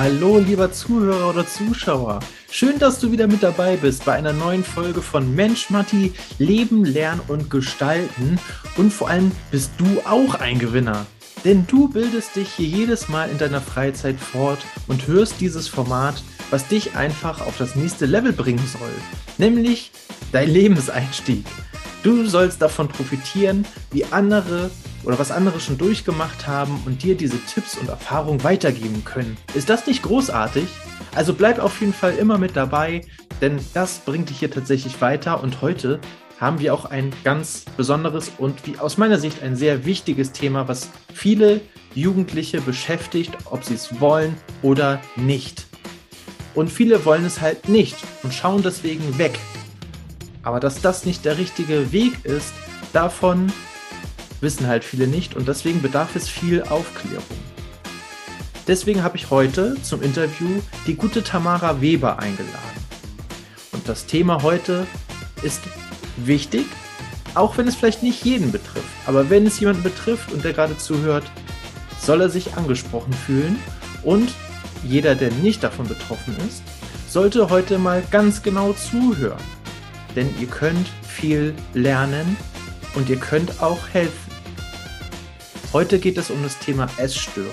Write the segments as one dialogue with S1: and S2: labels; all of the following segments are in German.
S1: Hallo, lieber Zuhörer oder Zuschauer. Schön, dass du wieder mit dabei bist bei einer neuen Folge von Mensch Matti, Leben, Lernen und Gestalten. Und vor allem bist du auch ein Gewinner. Denn du bildest dich hier jedes Mal in deiner Freizeit fort und hörst dieses Format, was dich einfach auf das nächste Level bringen soll. Nämlich dein Lebenseinstieg. Du sollst davon profitieren, wie andere oder was andere schon durchgemacht haben und dir diese Tipps und Erfahrungen weitergeben können. Ist das nicht großartig? Also bleib auf jeden Fall immer mit dabei, denn das bringt dich hier tatsächlich weiter und heute haben wir auch ein ganz besonderes und wie aus meiner Sicht ein sehr wichtiges Thema, was viele Jugendliche beschäftigt, ob sie es wollen oder nicht. Und viele wollen es halt nicht und schauen deswegen weg. Aber dass das nicht der richtige Weg ist, davon wissen halt viele nicht und deswegen bedarf es viel Aufklärung. Deswegen habe ich heute zum Interview die gute Tamara Weber eingeladen. Und das Thema heute ist wichtig, auch wenn es vielleicht nicht jeden betrifft. Aber wenn es jemanden betrifft und der gerade zuhört, soll er sich angesprochen fühlen und jeder, der nicht davon betroffen ist, sollte heute mal ganz genau zuhören. Denn ihr könnt viel lernen und ihr könnt auch helfen. Heute geht es um das Thema Essstörung.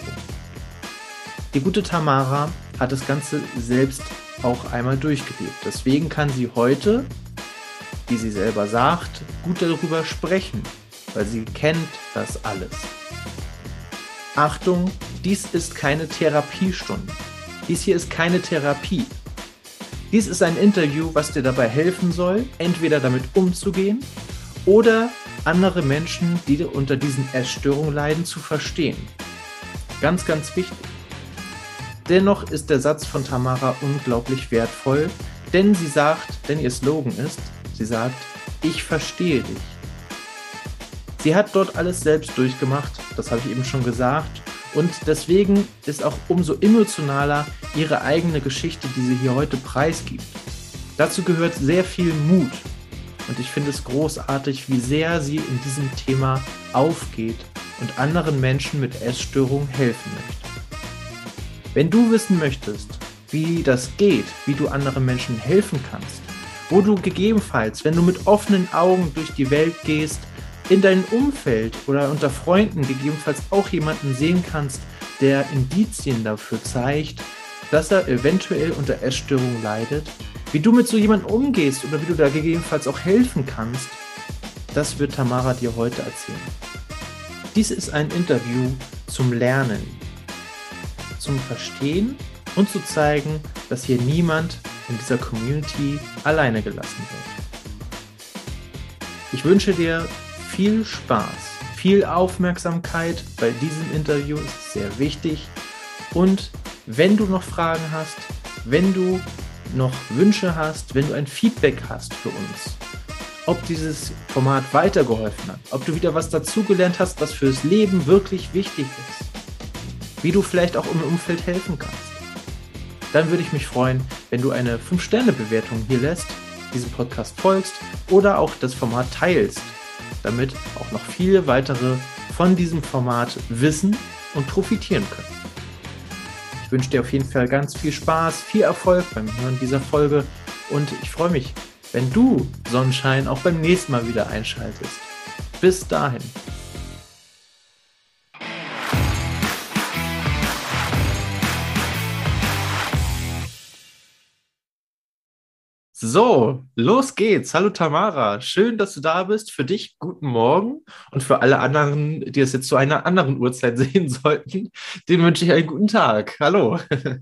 S1: Die gute Tamara hat das Ganze selbst auch einmal durchgelebt. Deswegen kann sie heute, wie sie selber sagt, gut darüber sprechen, weil sie kennt das alles. Achtung, dies ist keine Therapiestunde. Dies hier ist keine Therapie. Dies ist ein Interview, was dir dabei helfen soll, entweder damit umzugehen oder andere Menschen, die unter diesen Essstörungen leiden, zu verstehen. Ganz, ganz wichtig. Dennoch ist der Satz von Tamara unglaublich wertvoll, denn sie sagt, denn ihr Slogan ist, sie sagt, ich verstehe dich. Sie hat dort alles selbst durchgemacht, das habe ich eben schon gesagt, und deswegen ist auch umso emotionaler ihre eigene Geschichte, die sie hier heute preisgibt. Dazu gehört sehr viel Mut, und ich finde es großartig, wie sehr sie in diesem Thema aufgeht und anderen Menschen mit Essstörungen helfen möchte. Wenn du wissen möchtest, wie das geht, wie du anderen Menschen helfen kannst, wo du gegebenenfalls, wenn du mit offenen Augen durch die Welt gehst, in deinem Umfeld oder unter Freunden gegebenenfalls auch jemanden sehen kannst, der Indizien dafür zeigt, dass er eventuell unter Essstörungen leidet, wie du mit so jemandem umgehst oder wie du da gegebenenfalls auch helfen kannst, das wird Tamara dir heute erzählen. Dies ist ein Interview zum Lernen, zum Verstehen und zu zeigen, dass hier niemand in dieser Community alleine gelassen wird. Ich wünsche dir viel Spaß, viel Aufmerksamkeit bei diesem Interview ist sehr wichtig und wenn du noch Fragen hast, wenn du noch Wünsche hast, wenn du ein Feedback hast für uns, ob dieses Format weitergeholfen hat, ob du wieder was dazugelernt hast, was fürs Leben wirklich wichtig ist, wie du vielleicht auch im Umfeld helfen kannst, dann würde ich mich freuen, wenn du eine 5-Sterne-Bewertung hier lässt, diesem Podcast folgst oder auch das Format teilst, damit auch noch viele weitere von diesem Format wissen und profitieren können. Ich wünsche dir auf jeden Fall ganz viel Spaß, viel Erfolg beim Hören dieser Folge und ich freue mich, wenn du Sonnenschein auch beim nächsten Mal wieder einschaltest. Bis dahin. So, los geht's. Hallo Tamara, schön, dass du da bist. Für dich guten Morgen und für alle anderen, die es jetzt zu einer anderen Uhrzeit sehen sollten, den wünsche ich einen guten Tag. Hallo.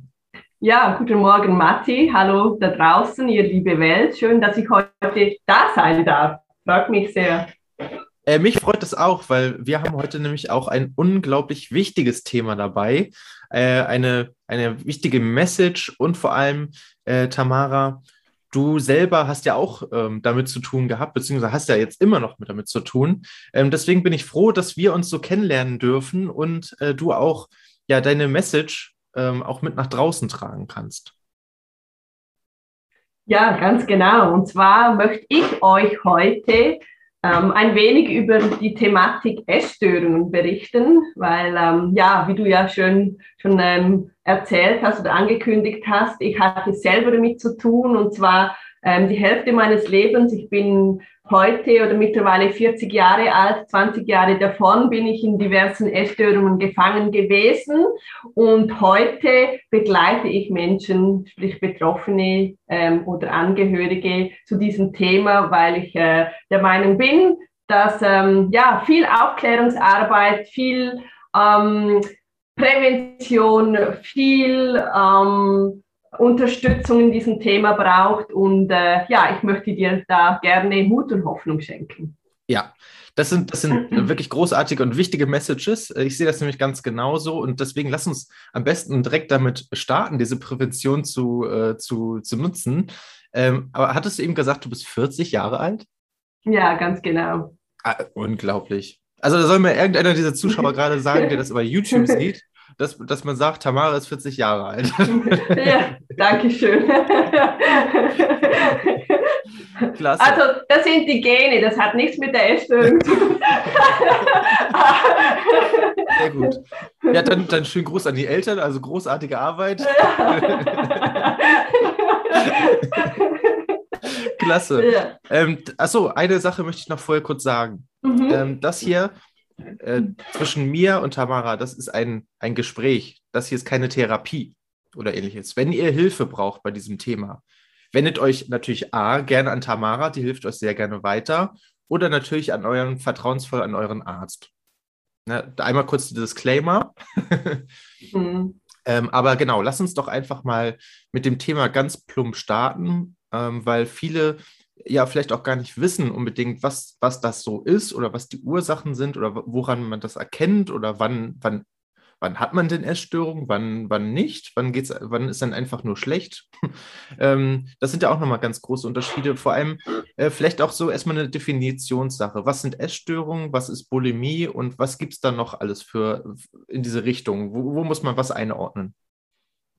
S2: Ja, guten Morgen, Matti. Hallo da draußen, ihr liebe Welt. Schön, dass ich heute da sein darf. Freut mich sehr.
S1: Äh, mich freut es auch, weil wir haben heute nämlich auch ein unglaublich wichtiges Thema dabei. Äh, eine, eine wichtige Message und vor allem, äh, Tamara, Du selber hast ja auch ähm, damit zu tun gehabt, beziehungsweise hast ja jetzt immer noch mit damit zu tun. Ähm, deswegen bin ich froh, dass wir uns so kennenlernen dürfen und äh, du auch ja deine Message ähm, auch mit nach draußen tragen kannst.
S2: Ja, ganz genau. Und zwar möchte ich euch heute ähm, ein wenig über die Thematik Essstörungen berichten, weil, ähm, ja, wie du ja schön schon ähm, erzählt hast oder angekündigt hast, ich hatte selber damit zu tun und zwar ähm, die Hälfte meines Lebens. Ich bin heute oder mittlerweile 40 Jahre alt, 20 Jahre davon bin ich in diversen Essstörungen gefangen gewesen und heute begleite ich Menschen, sprich Betroffene ähm, oder Angehörige zu diesem Thema, weil ich äh, der Meinung bin, dass ähm, ja viel Aufklärungsarbeit, viel ähm, Prävention, viel ähm, Unterstützung in diesem Thema braucht. Und äh, ja, ich möchte dir da gerne Mut und Hoffnung schenken.
S1: Ja, das sind, das sind wirklich großartige und wichtige Messages. Ich sehe das nämlich ganz genauso und deswegen lass uns am besten direkt damit starten, diese Prävention zu, äh, zu, zu nutzen. Ähm, aber hattest du eben gesagt, du bist 40 Jahre alt?
S2: Ja, ganz genau.
S1: Ah, unglaublich. Also da soll mir irgendeiner dieser Zuschauer gerade sagen, der das über YouTube sieht dass, dass man sagt, Tamara ist 40 Jahre alt.
S2: ja, danke schön. Klasse. Also, das sind die Gene, das hat nichts mit der Essstörung zu tun.
S1: Sehr gut. Ja, dann, dann schönen Gruß an die Eltern, also großartige Arbeit. Klasse. Ja. Ähm, achso, eine Sache möchte ich noch vorher kurz sagen. Mhm. Ähm, das hier äh, zwischen mir und Tamara, das ist ein, ein Gespräch. Das hier ist keine Therapie oder ähnliches. Wenn ihr Hilfe braucht bei diesem Thema, wendet euch natürlich A gerne an Tamara, die hilft euch sehr gerne weiter, oder natürlich an euren vertrauensvoll an euren Arzt. Ne, einmal kurz der Disclaimer. mhm. ähm, aber genau, lass uns doch einfach mal mit dem Thema ganz plump starten, ähm, weil viele ja vielleicht auch gar nicht wissen unbedingt, was, was das so ist oder was die Ursachen sind oder woran man das erkennt oder wann, wann, wann hat man denn Essstörungen, wann, wann nicht, wann geht's, wann ist dann einfach nur schlecht. ähm, das sind ja auch nochmal ganz große Unterschiede. Vor allem äh, vielleicht auch so erstmal eine Definitionssache. Was sind Essstörungen, was ist Bulimie und was gibt es da noch alles für in diese Richtung? Wo, wo muss man was einordnen?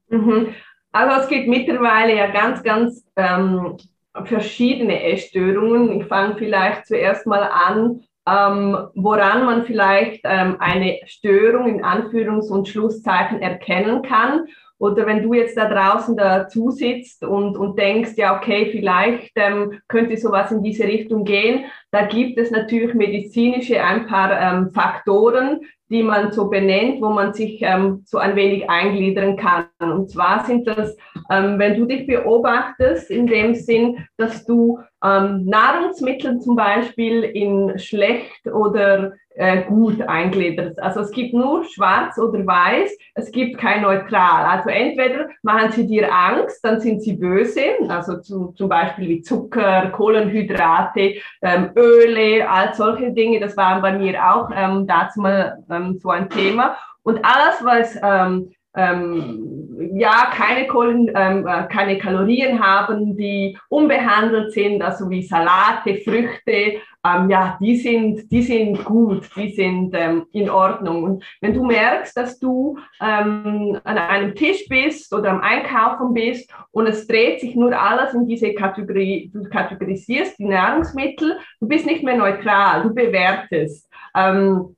S2: Mhm. Also es geht mittlerweile ja ganz, ganz ähm, verschiedene Essstörungen. Ich fange vielleicht zuerst mal an, ähm, woran man vielleicht ähm, eine Störung in Anführungs- und Schlusszeichen erkennen kann. Oder wenn du jetzt da draußen dazu sitzt und, und denkst, ja, okay, vielleicht ähm, könnte sowas in diese Richtung gehen, da gibt es natürlich medizinische ein paar ähm, Faktoren, die man so benennt, wo man sich ähm, so ein wenig eingliedern kann. Und zwar sind das, ähm, wenn du dich beobachtest, in dem Sinn, dass du ähm, Nahrungsmittel zum Beispiel in schlecht oder äh, gut eingliederst. Also es gibt nur schwarz oder weiß, es gibt kein neutral. Also entweder machen sie dir Angst, dann sind sie böse, also zu, zum Beispiel wie Zucker, Kohlenhydrate, ähm, Öle, all solche Dinge, das waren bei mir auch ähm, dazu mal ähm, so ein Thema. Und alles, was ähm, ähm, ja keine, Kohlen, ähm, äh, keine Kalorien haben, die unbehandelt sind, also wie Salate, Früchte, ähm, ja, die sind, die sind gut, die sind ähm, in Ordnung. Und wenn du merkst, dass du ähm, an einem Tisch bist oder am Einkaufen bist und es dreht sich nur alles in diese Kategorie, du kategorisierst die Nahrungsmittel, du bist nicht mehr neutral, du bewertest. Ähm,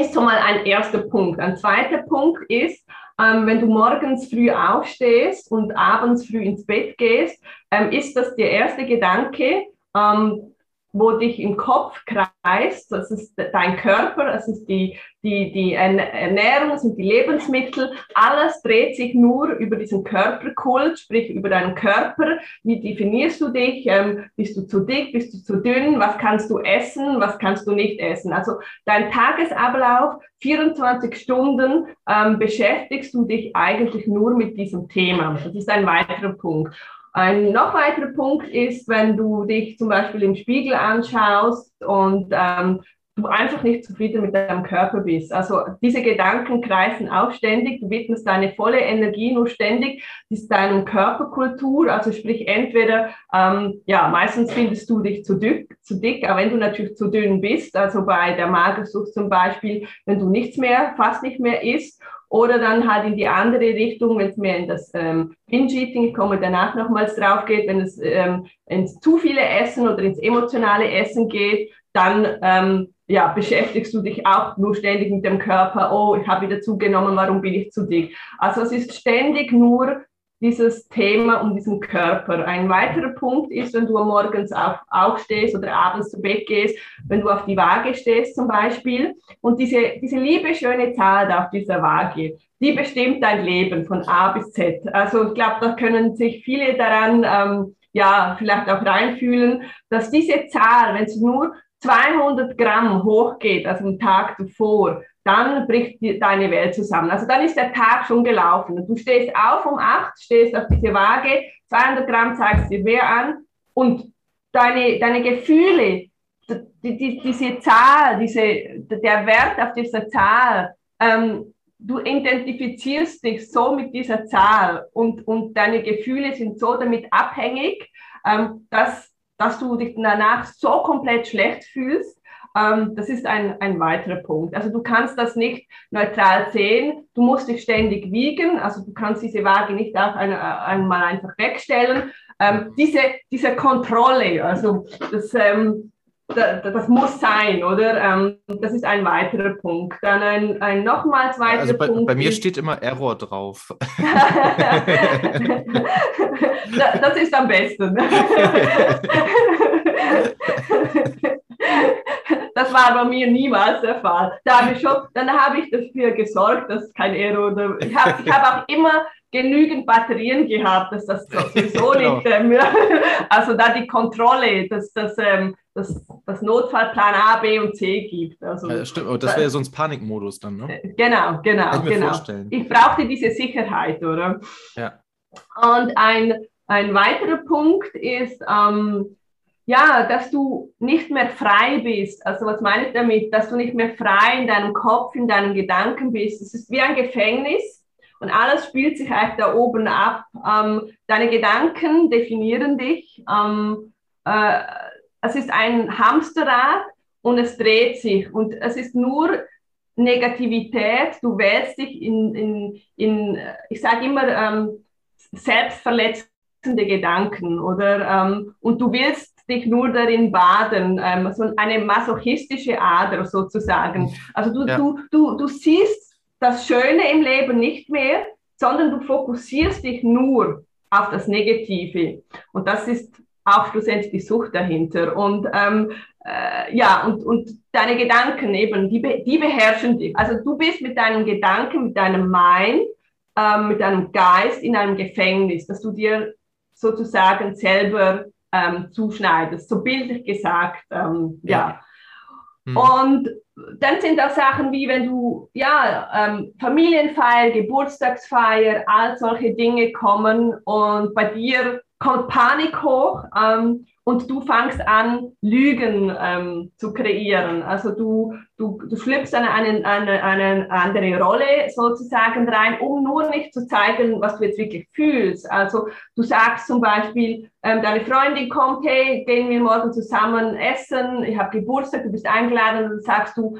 S2: ist schon mal ein erster Punkt. Ein zweiter Punkt ist, ähm, wenn du morgens früh aufstehst und abends früh ins Bett gehst, ähm, ist das der erste Gedanke, ähm, wo dich im Kopf kreist, das ist dein Körper, das ist die, die, die Ernährung, das sind die Lebensmittel, alles dreht sich nur über diesen Körperkult, sprich über deinen Körper. Wie definierst du dich? Ähm, bist du zu dick? Bist du zu dünn? Was kannst du essen? Was kannst du nicht essen? Also dein Tagesablauf, 24 Stunden ähm, beschäftigst du dich eigentlich nur mit diesem Thema. Das ist ein weiterer Punkt. Ein noch weiterer Punkt ist, wenn du dich zum Beispiel im Spiegel anschaust und ähm, du einfach nicht zufrieden mit deinem Körper bist. Also diese Gedanken kreisen auch ständig, du widmest deine volle Energie nur ständig, das ist deine Körperkultur, also sprich entweder, ähm, ja, meistens findest du dich zu dick, zu dick, aber wenn du natürlich zu dünn bist, also bei der Magersucht zum Beispiel, wenn du nichts mehr, fast nicht mehr isst oder dann halt in die andere Richtung, wenn es mehr in das ähm, Binge-Eating, ich komme danach nochmals drauf geht, wenn es ähm, ins zu viele Essen oder ins emotionale Essen geht, dann ähm, ja, beschäftigst du dich auch nur ständig mit dem Körper. Oh, ich habe wieder zugenommen, warum bin ich zu dick? Also es ist ständig nur dieses Thema um diesen Körper. Ein weiterer Punkt ist, wenn du morgens auf, aufstehst oder abends zu Bett gehst, wenn du auf die Waage stehst zum Beispiel und diese, diese liebe, schöne Zahl da auf dieser Waage, die bestimmt dein Leben von A bis Z. Also ich glaube, da können sich viele daran ähm, ja vielleicht auch reinfühlen, dass diese Zahl, wenn es nur 200 Gramm hochgeht, also am Tag zuvor, dann bricht die, deine Welt zusammen. Also dann ist der Tag schon gelaufen. Du stehst auf um acht, stehst auf diese Waage, 200 Gramm zeigst dir wer an und deine, deine Gefühle, die, die, diese Zahl, diese, der Wert auf dieser Zahl, ähm, du identifizierst dich so mit dieser Zahl und, und deine Gefühle sind so damit abhängig, ähm, dass, dass du dich danach so komplett schlecht fühlst, das ist ein, ein weiterer Punkt. Also du kannst das nicht neutral sehen. Du musst dich ständig wiegen. Also du kannst diese Waage nicht auch ein, einmal einfach wegstellen. Ähm, diese, diese Kontrolle, also das, ähm, das, das, muss sein, oder? Ähm, das ist ein weiterer Punkt. Dann ein, ein nochmals weiterer also
S1: bei,
S2: Punkt.
S1: Bei mir ist, steht immer Error drauf.
S2: das ist am besten. Das war bei mir niemals der Fall. Da habe ich schon, dann habe ich dafür gesorgt, dass kein Aero oder ich habe ich hab auch immer genügend Batterien gehabt, dass das sowieso genau. nicht, ähm, also da die Kontrolle, dass das, ähm, das, das Notfallplan A, B und C gibt. Also,
S1: ja, stimmt, aber das wäre sonst Panikmodus dann, ne?
S2: Genau, genau, Kann ich genau. Vorstellen. Ich brauchte diese Sicherheit, oder? Ja. Und ein, ein weiterer Punkt ist, ähm, ja, dass du nicht mehr frei bist. Also was meine ich damit? Dass du nicht mehr frei in deinem Kopf, in deinen Gedanken bist. Es ist wie ein Gefängnis und alles spielt sich eigentlich da oben ab. Ähm, deine Gedanken definieren dich. Ähm, äh, es ist ein Hamsterrad und es dreht sich und es ist nur Negativität. Du wählst dich in, in, in ich sage immer, ähm, selbstverletzende Gedanken oder ähm, und du willst dich nur darin baden, ähm, so eine masochistische Ader sozusagen. Also du, ja. du, du, du siehst das Schöne im Leben nicht mehr, sondern du fokussierst dich nur auf das Negative. Und das ist auch schlussendlich die Sucht dahinter. Und ähm, äh, ja, und, und deine Gedanken eben, die, die beherrschen dich. Also du bist mit deinen Gedanken, mit deinem Mind, ähm, mit deinem Geist in einem Gefängnis, dass du dir sozusagen selber ähm, zuschneidest, so bildlich gesagt. Ähm, ja. ja. Hm. Und dann sind auch Sachen wie, wenn du, ja, ähm, Familienfeier, Geburtstagsfeier, all solche Dinge kommen und bei dir kommt Panik hoch. Ähm, und du fangst an, Lügen ähm, zu kreieren. Also du, du, du schlüpfst in eine, eine, eine andere Rolle sozusagen rein, um nur nicht zu zeigen, was du jetzt wirklich fühlst. Also du sagst zum Beispiel, ähm, deine Freundin kommt, hey, gehen wir morgen zusammen essen, ich habe Geburtstag, du bist eingeladen, und dann sagst du,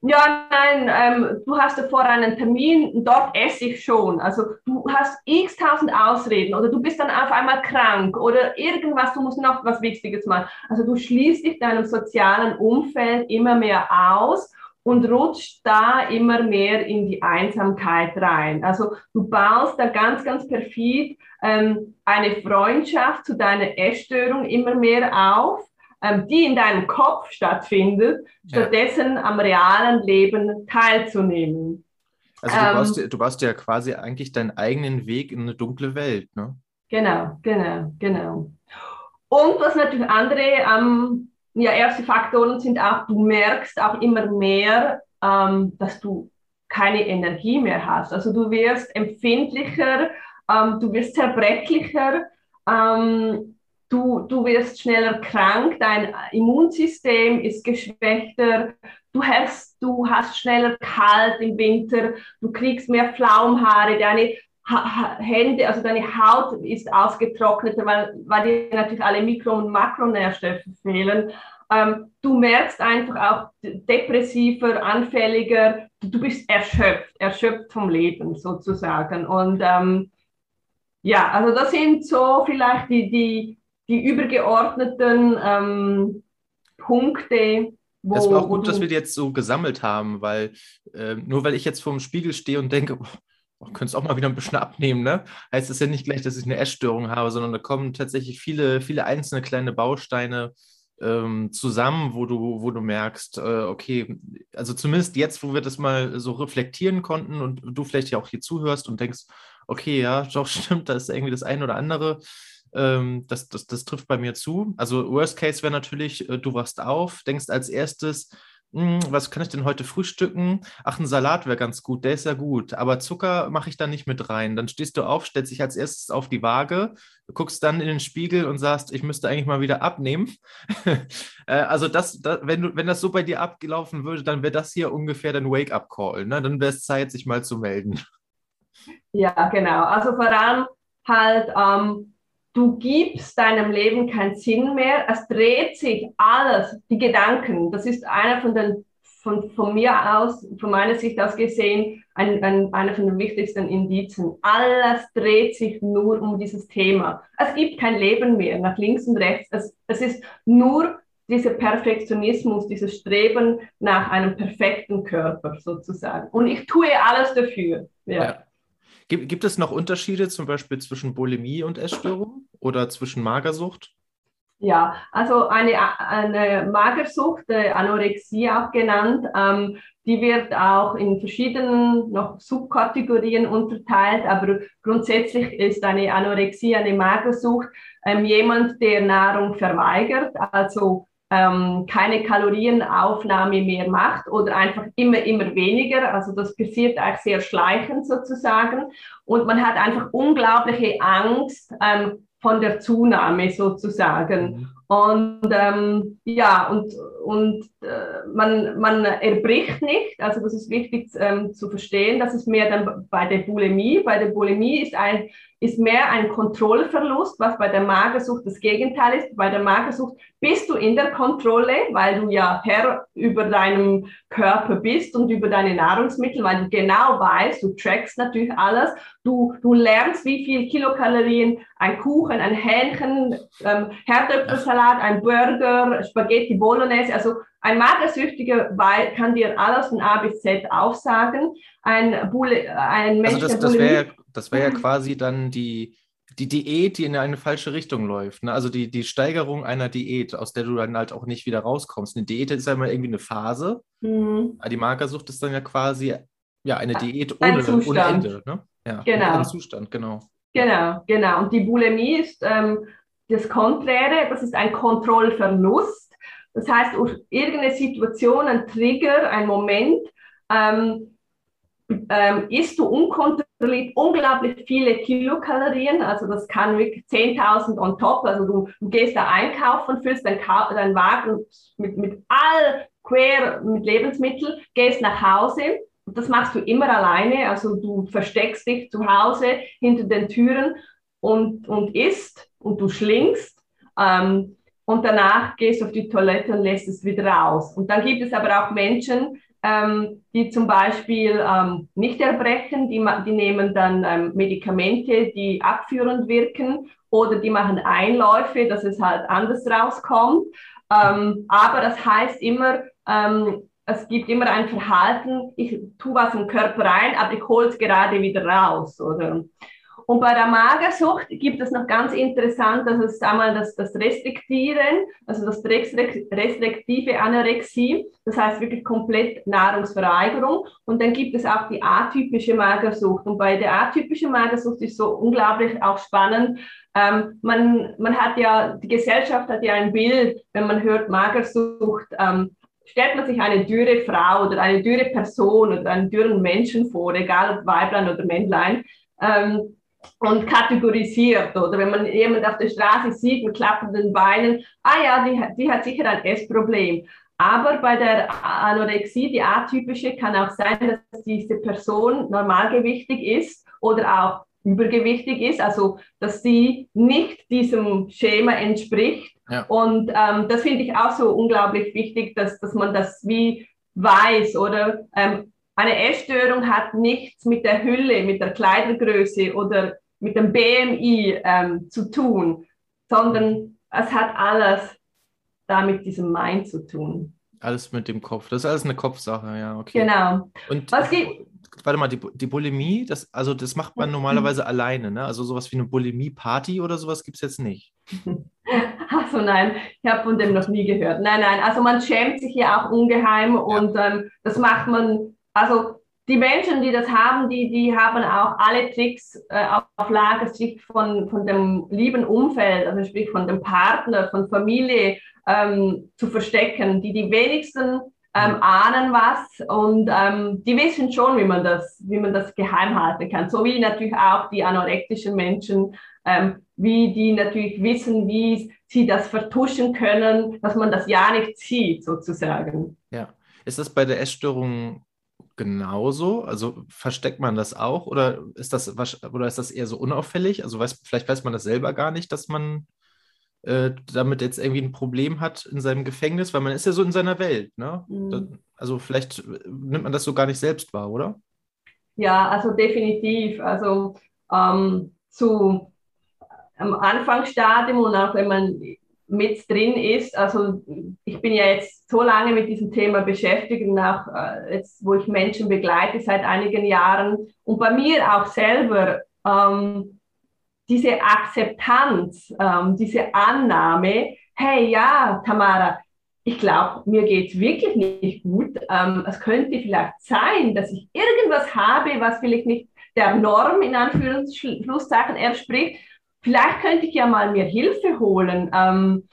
S2: ja, nein, ähm, du hast davor einen Termin, dort esse ich schon. Also du hast x tausend Ausreden oder du bist dann auf einmal krank oder irgendwas, du musst noch was Wichtiges machen. Also du schließt dich deinem sozialen Umfeld immer mehr aus und rutscht da immer mehr in die Einsamkeit rein. Also du baust da ganz, ganz perfid ähm, eine Freundschaft zu deiner Essstörung immer mehr auf die in deinem Kopf stattfindet, stattdessen ja. am realen Leben teilzunehmen.
S1: Also du, ähm, baust, du baust ja quasi eigentlich deinen eigenen Weg in eine dunkle Welt, ne?
S2: Genau, genau, genau. Und was natürlich andere ähm, ja, erste Faktoren sind auch, du merkst auch immer mehr, ähm, dass du keine Energie mehr hast. Also du wirst empfindlicher, ähm, du wirst zerbrechlicher, ähm, du, du wirst schneller krank, dein Immunsystem ist geschwächter, du hast, du hast schneller kalt im Winter, du kriegst mehr Pflaumhaare, deine Hände, also deine Haut ist ausgetrockneter, weil, weil dir natürlich alle Mikro- und Makronährstoffe fehlen. Ähm, du merkst einfach auch depressiver, anfälliger, du bist erschöpft, erschöpft vom Leben sozusagen. Und ähm, ja, also das sind so vielleicht die, die, die übergeordneten ähm, Punkte,
S1: Wo, das war auch gut, dass wir die jetzt so gesammelt haben, weil äh, nur weil ich jetzt vor dem Spiegel stehe und denke, oh, könntest auch mal wieder ein bisschen abnehmen, ne? Heißt das ja nicht gleich, dass ich eine Essstörung habe, sondern da kommen tatsächlich viele, viele einzelne kleine Bausteine ähm, zusammen, wo du, wo du merkst, äh, okay, also zumindest jetzt, wo wir das mal so reflektieren konnten und du vielleicht ja auch hier zuhörst und denkst, okay, ja, doch stimmt, da ist irgendwie das eine oder andere. Ähm, das, das, das trifft bei mir zu. Also Worst Case wäre natürlich, äh, du wachst auf, denkst als erstes, hm, was kann ich denn heute frühstücken? Ach, ein Salat wäre ganz gut, der ist ja gut, aber Zucker mache ich da nicht mit rein. Dann stehst du auf, stellst dich als erstes auf die Waage, guckst dann in den Spiegel und sagst, ich müsste eigentlich mal wieder abnehmen. Äh, also das, das, wenn, du, wenn das so bei dir abgelaufen würde, dann wäre das hier ungefähr dein Wake-up-Call. Ne? Dann wäre es Zeit, sich mal zu melden.
S2: Ja, genau. Also vor allem halt, ähm, du gibst deinem Leben keinen Sinn mehr. Es dreht sich alles, die Gedanken. Das ist einer von den, von, von mir aus, von meiner Sicht aus gesehen, ein, ein, einer von den wichtigsten Indizien. Alles dreht sich nur um dieses Thema. Es gibt kein Leben mehr nach links und rechts. Es, es ist nur dieser Perfektionismus, dieses Streben nach einem perfekten Körper sozusagen. Und ich tue alles dafür. ja. ja.
S1: Gibt, gibt es noch Unterschiede zum Beispiel zwischen Bulimie und Essstörung oder zwischen Magersucht?
S2: Ja, also eine, eine Magersucht, äh, Anorexie auch genannt, ähm, die wird auch in verschiedenen noch Subkategorien unterteilt, aber grundsätzlich ist eine Anorexie, eine Magersucht ähm, jemand, der Nahrung verweigert, also ähm, keine Kalorienaufnahme mehr macht oder einfach immer, immer weniger. Also das passiert eigentlich sehr schleichend sozusagen. Und man hat einfach unglaubliche Angst ähm, von der Zunahme sozusagen. Mhm. Und ähm, ja, und, und äh, man, man erbricht nicht, also das ist wichtig ähm, zu verstehen, das ist mehr dann bei der Bulimie. Bei der Bulimie ist ein ist mehr ein Kontrollverlust, was bei der Magersucht das Gegenteil ist. Bei der Magersucht bist du in der Kontrolle, weil du ja Herr über deinem Körper bist und über deine Nahrungsmittel, weil du genau weißt, du trackst natürlich alles. Du, du lernst, wie viel Kilokalorien ein Kuchen, ein Hähnchen, ähm, Herdöpfelsalat, ein Burger, Spaghetti Bolognese, also ein Magersüchtiger kann dir alles von A bis Z aufsagen. Ein, Bule, ein
S1: Mensch, also das, das wäre das wäre ja quasi dann die, die Diät, die in eine falsche Richtung läuft. Ne? Also die, die Steigerung einer Diät, aus der du dann halt auch nicht wieder rauskommst. Eine Diät ist ja immer irgendwie eine Phase. Mhm. Die Magersucht ist dann ja quasi ja, eine Diät ohne, ein ohne Ende. Ne? Ja,
S2: genau.
S1: Ein Zustand, genau.
S2: Genau, genau. Und die Bulimie ist ähm, das Konträre, das ist ein Kontrollverlust. Das heißt, irgendeine Situation, ein Trigger, ein Moment, ähm, ähm, isst du unkontrolliert unglaublich viele Kilokalorien, also das kann wirklich 10.000 on top, also du, du, gehst da einkaufen, füllst deinen dein Wagen mit, mit all quer mit Lebensmitteln, gehst nach Hause, das machst du immer alleine, also du versteckst dich zu Hause hinter den Türen und, und isst und du schlingst ähm, und danach gehst du auf die Toilette und lässt es wieder raus. Und dann gibt es aber auch Menschen, ähm, die zum Beispiel ähm, nicht erbrechen, die, die nehmen dann ähm, Medikamente, die abführend wirken oder die machen Einläufe, dass es halt anders rauskommt. Ähm, aber das heißt immer, ähm, es gibt immer ein Verhalten, ich tue was im Körper rein, aber ich hole es gerade wieder raus. Oder? Und bei der Magersucht gibt es noch ganz interessant, das ist einmal das, das Restriktieren, also das restriktive Anorexie, das heißt wirklich komplett Nahrungsverweigerung. Und dann gibt es auch die atypische Magersucht. Und bei der atypischen Magersucht ist so unglaublich auch spannend. Ähm, man, man hat ja, die Gesellschaft hat ja ein Bild, wenn man hört Magersucht, ähm, stellt man sich eine dürre Frau oder eine dürre Person oder einen dürren Menschen vor, egal ob Weiblein oder Männlein. Ähm, und kategorisiert. Oder wenn man jemand auf der Straße sieht mit klappenden Beinen, ah ja, die, die hat sicher ein Essproblem. Aber bei der Anorexie, die atypische, kann auch sein, dass diese Person normalgewichtig ist oder auch übergewichtig ist, also dass sie nicht diesem Schema entspricht. Ja. Und ähm, das finde ich auch so unglaublich wichtig, dass, dass man das wie weiß oder ähm, eine Essstörung hat nichts mit der Hülle, mit der Kleidergröße oder mit dem BMI ähm, zu tun, sondern es hat alles da mit diesem Mind zu tun.
S1: Alles mit dem Kopf. Das ist alles eine Kopfsache, ja, okay.
S2: Genau.
S1: Und Was gibt, warte mal, die, die Bulimie, das, also das macht man normalerweise mhm. alleine, ne? Also sowas wie eine Bulimie-Party oder sowas gibt es jetzt nicht.
S2: Also nein, ich habe von dem noch nie gehört. Nein, nein, also man schämt sich ja auch ungeheim ja. und ähm, das macht man, also die Menschen, die das haben, die, die haben auch alle Tricks äh, auf Lager, sich von, von dem lieben Umfeld, also sprich von dem Partner, von Familie ähm, zu verstecken. Die, die wenigsten ähm, mhm. ahnen was und ähm, die wissen schon, wie man, das, wie man das geheim halten kann. So wie natürlich auch die anorektischen Menschen, ähm, wie die natürlich wissen, wie sie das vertuschen können, dass man das ja nicht sieht, sozusagen.
S1: Ja. Ist das bei der Essstörung genauso? Also versteckt man das auch oder ist das, oder ist das eher so unauffällig? Also weiß, vielleicht weiß man das selber gar nicht, dass man äh, damit jetzt irgendwie ein Problem hat in seinem Gefängnis, weil man ist ja so in seiner Welt. Ne? Mhm. Da, also vielleicht äh, nimmt man das so gar nicht selbst wahr, oder?
S2: Ja, also definitiv. Also ähm, zu am Anfangsstadium und auch wenn man mit drin ist. Also ich bin ja jetzt so lange mit diesem Thema beschäftigt, nach, äh, jetzt, wo ich Menschen begleite seit einigen Jahren und bei mir auch selber ähm, diese Akzeptanz, ähm, diese Annahme, hey ja, Tamara, ich glaube, mir geht es wirklich nicht gut. Ähm, es könnte vielleicht sein, dass ich irgendwas habe, was vielleicht nicht der Norm in Anführungszeichen entspricht vielleicht könnte ich ja mal mir Hilfe holen. Ähm,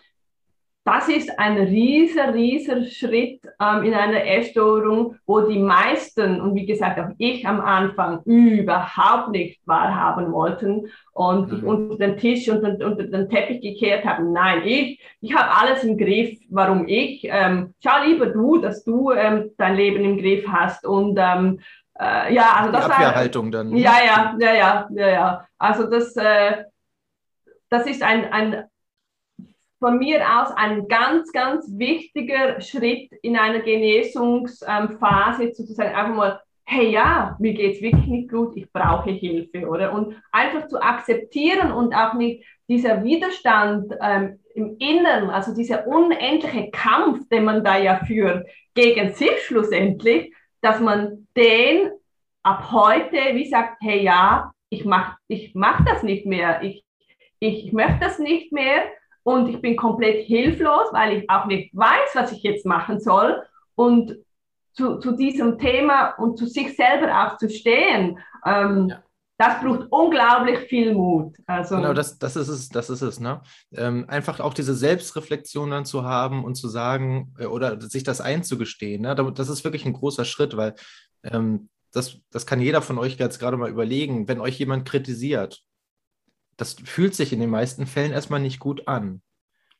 S2: das ist ein riesiger, riesiger Schritt ähm, in einer Essstörung, wo die meisten, und wie gesagt auch ich am Anfang, überhaupt nicht wahrhaben wollten und mhm. unter den Tisch und unter den Teppich gekehrt haben. Nein, ich, ich habe alles im Griff. Warum ich? Ähm, schau lieber du, dass du ähm, dein Leben im Griff hast. Und ähm, äh, ja, also
S1: die
S2: das
S1: Abwehrhaltung war, dann.
S2: Ja, ja, ja, ja, ja, ja. Also das. Äh, das ist ein, ein von mir aus ein ganz, ganz wichtiger Schritt in einer Genesungsphase, ähm, zu sagen, einfach mal, hey ja, mir geht es wirklich nicht gut, ich brauche Hilfe, oder? Und einfach zu akzeptieren und auch nicht dieser Widerstand ähm, im Inneren, also dieser unendliche Kampf, den man da ja führt, gegen sich schlussendlich, dass man den ab heute, wie sagt, hey ja, ich mache ich mach das nicht mehr, ich ich möchte das nicht mehr und ich bin komplett hilflos, weil ich auch nicht weiß, was ich jetzt machen soll. Und zu, zu diesem Thema und zu sich selber auch zu stehen, ähm, ja. das braucht unglaublich viel Mut.
S1: Also, genau, das, das ist es, das ist es, ne? Ähm, einfach auch diese Selbstreflexion dann zu haben und zu sagen äh, oder sich das einzugestehen, ne? Das ist wirklich ein großer Schritt, weil ähm, das, das kann jeder von euch jetzt gerade mal überlegen, wenn euch jemand kritisiert das fühlt sich in den meisten Fällen erstmal nicht gut an.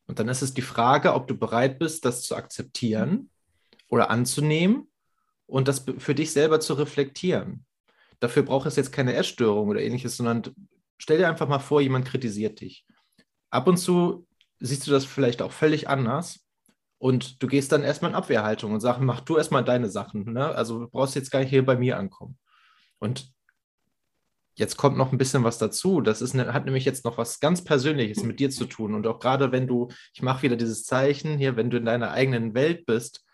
S1: Und dann ist es die Frage, ob du bereit bist, das zu akzeptieren oder anzunehmen und das für dich selber zu reflektieren. Dafür braucht es jetzt keine Essstörung oder ähnliches, sondern stell dir einfach mal vor, jemand kritisiert dich. Ab und zu siehst du das vielleicht auch völlig anders und du gehst dann erstmal in Abwehrhaltung und sagst, mach du erstmal deine Sachen. Ne? Also du brauchst jetzt gar nicht hier bei mir ankommen. Und Jetzt kommt noch ein bisschen was dazu. Das ist eine, hat nämlich jetzt noch was ganz Persönliches mit dir zu tun. Und auch gerade wenn du, ich mache wieder dieses Zeichen hier, wenn du in deiner eigenen Welt bist,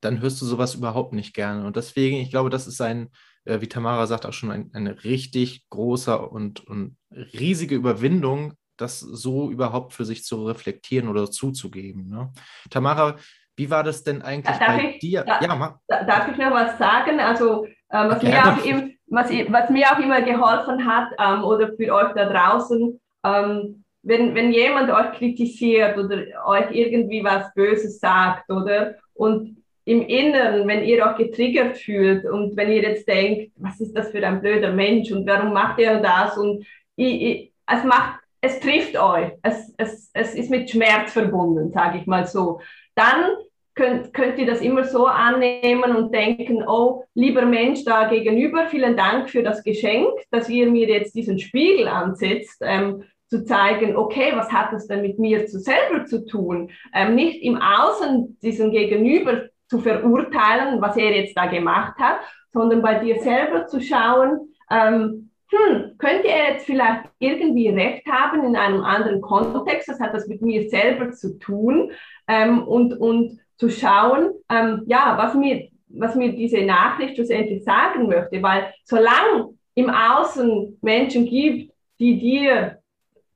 S1: dann hörst du sowas überhaupt nicht gerne. Und deswegen, ich glaube, das ist ein, äh, wie Tamara sagt, auch schon ein, eine richtig großer und, und riesige Überwindung, das so überhaupt für sich zu reflektieren oder zuzugeben. Ne? Tamara, wie war das denn eigentlich darf bei
S2: ich,
S1: dir?
S2: Da, ja, darf ich noch was sagen? Also, äh, was mir auch im, was, was mir auch immer geholfen hat ähm, oder für euch da draußen, ähm, wenn, wenn jemand euch kritisiert oder euch irgendwie was Böses sagt, oder? Und im Inneren, wenn ihr euch getriggert fühlt und wenn ihr jetzt denkt, was ist das für ein blöder Mensch und warum macht er das? Und ich, ich, es macht, es trifft euch. Es, es, es ist mit Schmerz verbunden, sage ich mal so. Dann könnt, könnt ihr das immer so annehmen und denken, oh, lieber Mensch da gegenüber, vielen Dank für das Geschenk, dass ihr mir jetzt diesen Spiegel ansetzt, ähm, zu zeigen, okay, was hat das denn mit mir zu selber zu tun? Ähm, nicht im Außen diesen Gegenüber zu verurteilen, was er jetzt da gemacht hat, sondern bei dir selber zu schauen, ähm, hm, könnte er jetzt vielleicht irgendwie recht haben in einem anderen Kontext, was hat das mit mir selber zu tun? Ähm, und, und zu schauen, ähm, ja, was mir, was mir diese Nachricht schlussendlich sagen möchte, weil solange im Außen Menschen gibt, die dir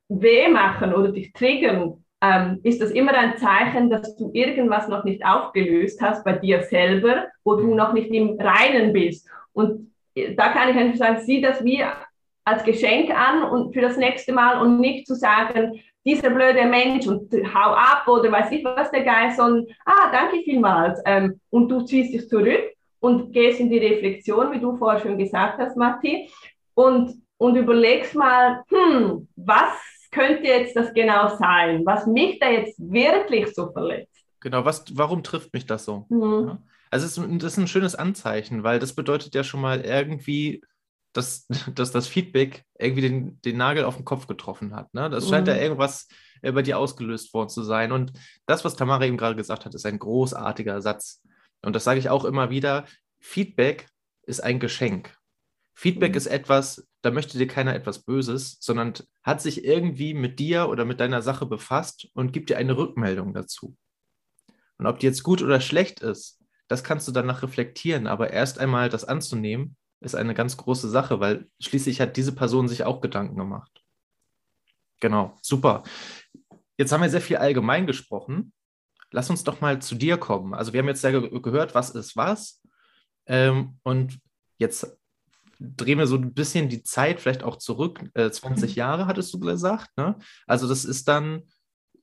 S2: weh machen oder dich triggern, ähm, ist das immer ein Zeichen, dass du irgendwas noch nicht aufgelöst hast bei dir selber, wo du noch nicht im Reinen bist. Und da kann ich einfach sagen, sieh das wie als Geschenk an und für das nächste Mal und nicht zu sagen, dieser blöde Mensch und hau ab oder weiß ich was der Geist, sondern, ah, danke vielmals. Ähm, und du ziehst dich zurück und gehst in die Reflexion, wie du vorher schon gesagt hast, Matti, und, und überlegst mal, hm, was könnte jetzt das genau sein, was mich da jetzt wirklich so verletzt.
S1: Genau, was, warum trifft mich das so? Mhm. Ja. Also es das ist ein schönes Anzeichen, weil das bedeutet ja schon mal irgendwie, dass, dass das Feedback irgendwie den, den Nagel auf den Kopf getroffen hat. Ne? Das scheint mhm. ja irgendwas äh, bei dir ausgelöst worden zu sein. Und das, was Tamara eben gerade gesagt hat, ist ein großartiger Satz. Und das sage ich auch immer wieder. Feedback ist ein Geschenk. Feedback mhm. ist etwas, da möchte dir keiner etwas Böses, sondern hat sich irgendwie mit dir oder mit deiner Sache befasst und gibt dir eine Rückmeldung dazu. Und ob die jetzt gut oder schlecht ist, das kannst du danach reflektieren, aber erst einmal das anzunehmen, ist eine ganz große Sache, weil schließlich hat diese Person sich auch Gedanken gemacht. Genau, super. Jetzt haben wir sehr viel allgemein gesprochen. Lass uns doch mal zu dir kommen. Also wir haben jetzt ja ge gehört, was ist was. Ähm, und jetzt drehen wir so ein bisschen die Zeit vielleicht auch zurück. Äh, 20 mhm. Jahre hattest du gesagt. Ne? Also das ist dann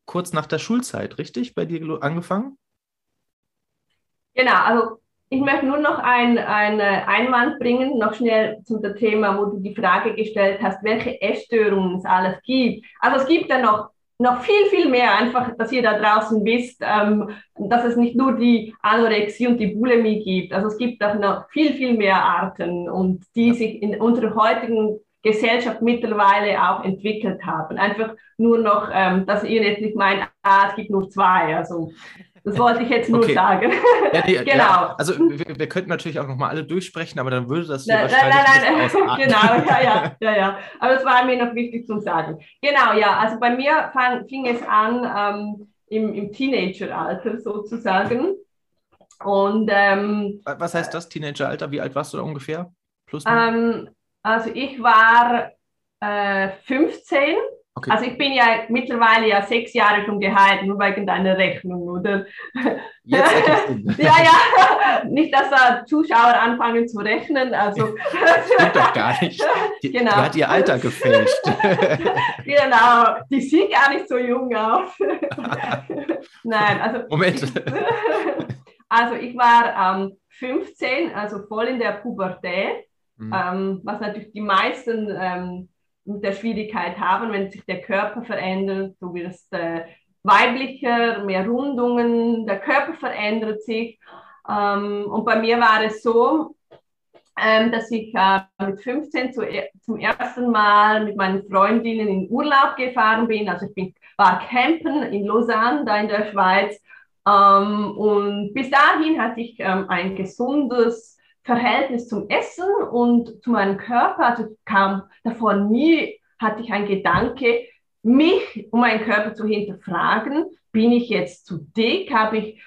S1: kurz nach der Schulzeit, richtig, bei dir angefangen?
S2: Genau, also ich möchte nur noch einen Einwand bringen, noch schnell zum Thema, wo du die Frage gestellt hast, welche Essstörungen es alles gibt. Also es gibt ja noch noch viel, viel mehr, einfach, dass ihr da draußen wisst, ähm, dass es nicht nur die Anorexie und die Bulimie gibt. Also es gibt auch noch viel, viel mehr Arten und die sich in unserer heutigen Gesellschaft mittlerweile auch entwickelt haben. Einfach nur noch, ähm, dass ihr jetzt nicht meint, ah, es gibt nur zwei. Also das wollte ich jetzt nur okay. sagen.
S1: Ja, die, genau. Ja, also wir, wir, könnten natürlich auch nochmal alle durchsprechen, aber dann würde das nein, wahrscheinlich nein, nein,
S2: nein. Genau, ja, ja, ja, ja. Aber es war mir noch wichtig zu sagen. Genau, ja. Also bei mir fang, fing es an ähm, im, im Teenageralter sozusagen. Und ähm,
S1: was heißt das Teenageralter? Wie alt warst du da ungefähr?
S2: Plus? Ähm, also ich war äh, 15 Okay. Also ich bin ja mittlerweile ja sechs Jahre schon geheilt, nur wegen deiner Rechnung, oder? Jetzt ja, ja, nicht, dass da Zuschauer anfangen zu rechnen. Also
S1: Stimmt doch gar nicht. Die, genau. die hat ihr Alter gefälscht.
S2: genau, die sieht gar nicht so jung aus. Nein, also.
S1: Moment.
S2: also ich war ähm, 15, also voll in der Pubertät, mhm. ähm, was natürlich die meisten ähm, mit der Schwierigkeit haben, wenn sich der Körper verändert. Du wirst äh, weiblicher, mehr Rundungen, der Körper verändert sich. Ähm, und bei mir war es so, ähm, dass ich äh, mit 15 zu, zum ersten Mal mit meinen Freundinnen in Urlaub gefahren bin. Also ich bin, war campen in Lausanne, da in der Schweiz. Ähm, und bis dahin hatte ich ähm, ein gesundes Verhältnis zum Essen und zu meinem Körper, also kam davor nie, hatte ich einen Gedanke, mich um meinen Körper zu hinterfragen, bin ich jetzt zu dick, habe ich